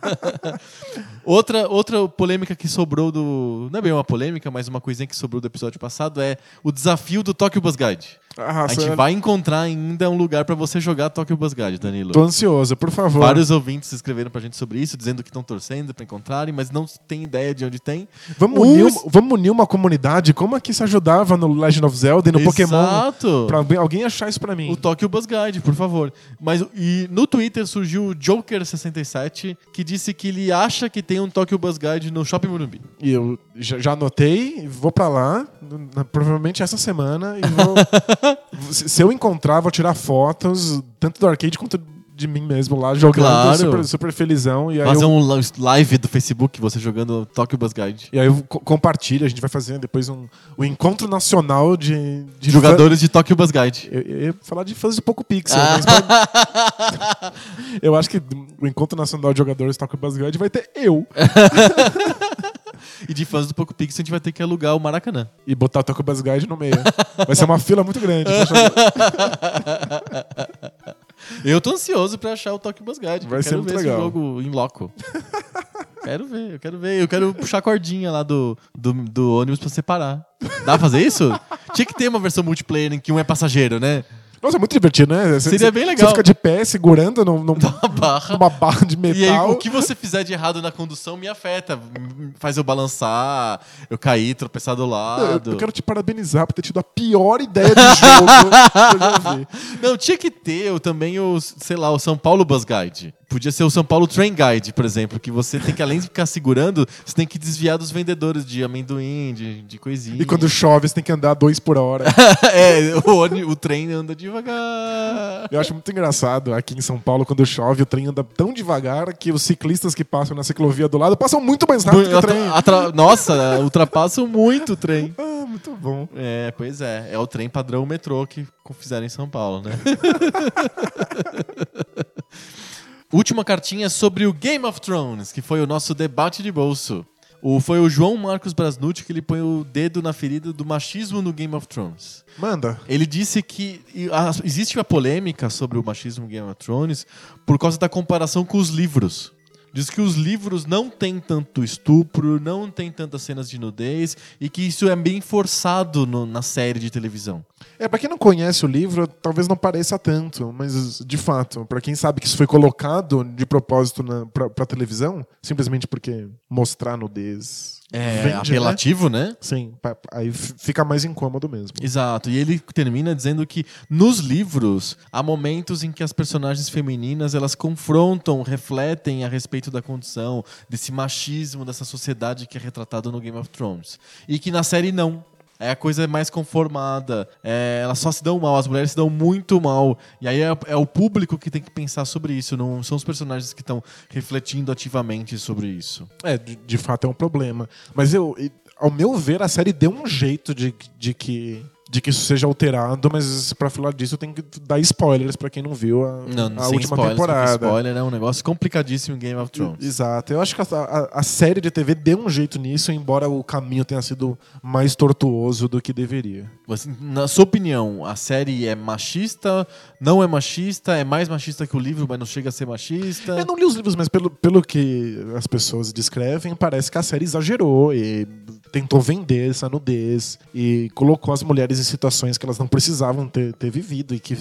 outra, outra polêmica que sobrou do. Não é bem uma polêmica, mas uma coisinha que sobrou do episódio passado é o desafio do Tokyo Bus Guide. Ah, A gente vai encontrar ainda um lugar pra você jogar Tokyo Bus Guide, Danilo. Tô ansioso, por favor. Vários ouvintes escreveram pra gente sobre isso, dizendo que estão torcendo pra encontrarem, mas não tem ideia de onde tem. Vamos, unir, vamos unir uma comunidade. Como é que se ajudava no Legend of Zelda e no Pokémon? Exato. Pra alguém- alguém achar isso pra mim. O Tokyo Bus Guide, por favor. Mas e no Twitter surgiu o Joker67, que disse que ele acha que tem um Tokyo Bus Guide no Shopping Morumbi. E eu já, já anotei, vou pra lá, provavelmente essa semana, e vou. se, se eu encontrar, vou tirar fotos, tanto do arcade quanto de mim mesmo lá, jogando Claro. super, super felizão. E aí, Fazer eu, um li- live do Facebook, você jogando Tokyo Bus Guide. e aí eu co- compartilho, a gente vai fazer depois um, o encontro nacional de, de Jogadores de Tokyo Bus Guide. Eu, eu ia falar de fãs do Poco Pixel. Ah. mas eu acho que o Encontro Nacional de Jogadores Tokyo Bus Guide vai ter eu. E de fãs do Poco Pix, a gente vai ter que alugar o Maracanã. E botar o Tokyo Bus Guide no meio. Vai ser uma fila muito grande. Eu tô ansioso pra achar o Tokyo Bus Guide. Vai eu ser quero ver legal. esse jogo em loco. quero ver, eu quero ver. Eu quero puxar a cordinha lá do, do, do ônibus pra separar. Dá pra fazer isso? Tinha que ter uma versão multiplayer em que um é passageiro, né? Nossa, é muito divertido, né? Você- Seria bem legal. Você fica de pé segurando num, num- barra. numa barra de E aí, metal. o que você fizer de errado na condução me afeta. Faz eu balançar, eu cair, tropeçar do Eu, lado. eu quero te parabenizar por ter tido a pior ideia de jogo que eu já vi. Não, tinha que ter o- também o, sei lá, o São Paulo Bus Guide. Podia ser o São Paulo Train Guide, por exemplo, que você tem que, além de ficar segurando, você tem que desviar dos vendedores de amendoim, de, de coisinha. E quando chove, você tem que andar dois por hora. é, o, o trem anda devagar. Eu acho muito engraçado aqui em São Paulo, quando chove, o trem anda tão devagar que os ciclistas que passam na ciclovia do lado passam muito mais rápido que o trem. Nossa, ultrapassam muito o trem. Ah, muito bom. É, pois é. É o trem padrão metrô que fizeram em São Paulo, né? Última cartinha sobre o Game of Thrones, que foi o nosso debate de bolso. O, foi o João Marcos Brasnucci que ele põe o dedo na ferida do machismo no Game of Thrones. Manda. Ele disse que a- existe uma polêmica sobre o machismo no Game of Thrones por causa da comparação com os livros. Diz que os livros não têm tanto estupro, não tem tantas cenas de nudez e que isso é bem forçado no- na série de televisão. É, pra quem não conhece o livro, talvez não pareça tanto, mas de fato, pra quem sabe que isso foi colocado de propósito na, pra, pra televisão, simplesmente porque mostrar nudez É vende, né? apelativo, né? Sim, aí fica mais incômodo mesmo. Exato. E ele termina dizendo que nos livros há momentos em que as personagens femininas elas confrontam, refletem a respeito da condição, desse machismo, dessa sociedade que é retratado no Game of Thrones. E que na série não. É a coisa mais conformada. É, elas só se dão mal, as mulheres se dão muito mal. E aí é, é o público que tem que pensar sobre isso, não são os personagens que estão refletindo ativamente sobre isso. É, de, de fato é um problema. Mas eu, ao meu ver, a série deu um jeito de, de que. De que isso seja alterado, mas pra falar disso eu tenho que dar spoilers pra quem não viu a, Não, a última spoilers, temporada. spoiler é um negócio complicadíssimo em Game of Thrones. Exato. Eu acho que a, a- a série de TV deu um jeito nisso, embora o caminho tenha sido mais tortuoso do que deveria. Você- na sua opinião, a série é machista, não é machista, é mais machista que o livro, mas não chega a ser machista? Eu não li os livros, mas pelo, pelo que as pessoas descrevem, parece que a série exagerou e tentou vender essa nudez e colocou as mulheres em situações que elas não precisavam ter, ter vivido e que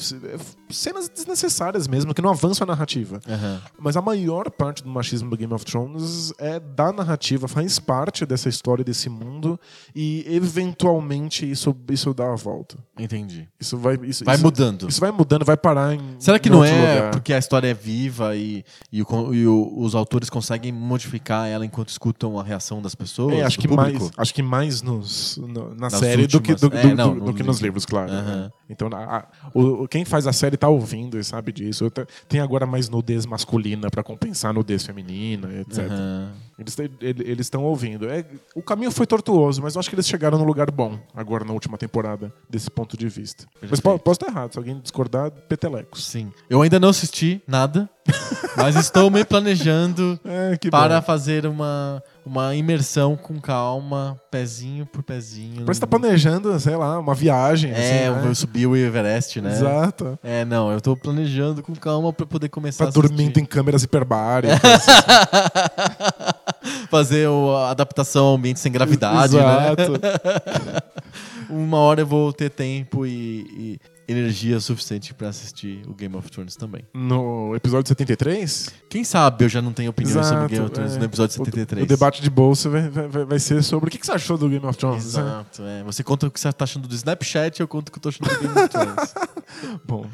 cenas desnecessárias mesmo, que não avançam a narrativa. Aham. Mas a maior parte do machismo do Game of Thrones é da narrativa, faz parte dessa história, desse mundo, e eventualmente isso, isso dá a volta. Entendi. Isso vai, isso, Vai isso- mudando. Isso vai mudando, vai parar em. Será que em não é lugar. porque a história é viva e, e, o e o- os autores conseguem modificar ela enquanto escutam a reação das pessoas? É, acho que público? mais, acho que mais nos, no- na Nas série do que, do, últimas. do- É, não, do- no do que nos livro. livros, claro. Aham. Então, a- o, quem faz a série tá ouvindo e sabe disso. Tem agora mais nudez masculina pra compensar a nudez feminina, etc. Aham. Eles estão ouvindo. É, o caminho foi tortuoso, mas eu acho que eles chegaram no lugar bom agora na última temporada, desse ponto de vista. Mas Perfeito. po- posso estar errado, se alguém discordar, petelecos. Sim. Eu ainda não assisti nada, mas estou me planejando É, para bom. fazer uma, uma imersão com calma, pezinho por pezinho. Parece que tá planejando, sei lá, uma viagem. É, assim, né? subir o Everest, né? Exato. É, não, eu tô planejando com calma pra poder começar Tá assistir. dormindo em câmeras hiperbáricas. Fazer o- a adaptação ao ambiente sem gravidade, né? Exato. Uma hora eu vou ter tempo e, e energia suficiente pra assistir o Game of Thrones também. No episódio 73? Quem sabe eu já não tenho sobre Exato, Game of Thrones é. no episódio O- 73. O, debate de bolsa vai, vai, vai ser sobre o que, que você achou do Game of Thrones. né? Exato, é. Você conta o que você tá achando do Snapchat, eu conto o que eu tô achando do Game of Thrones. Bom,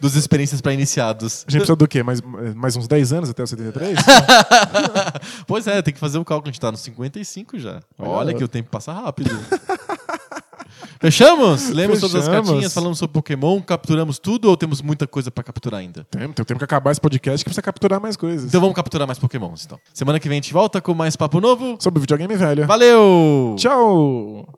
Dos experiências pra iniciados. a gente precisa do quê? Mais, mais uns 10 anos até o 73? pois é, tem que fazer o cálculo, a gente tá nos 55 já. Olha Olha. que o tempo passa rápido. Fechamos? Lemos todas as Fechamos. cartinhas, falamos sobre Pokémon, capturamos tudo ou temos muita coisa pra capturar ainda? tem, tem tempo que acabar esse podcast que precisa capturar mais coisas. Então vamos capturar mais Pokémons, então. Semana que vem a gente volta com mais papo novo. Sobre videogame velho. Valeu! Tchau!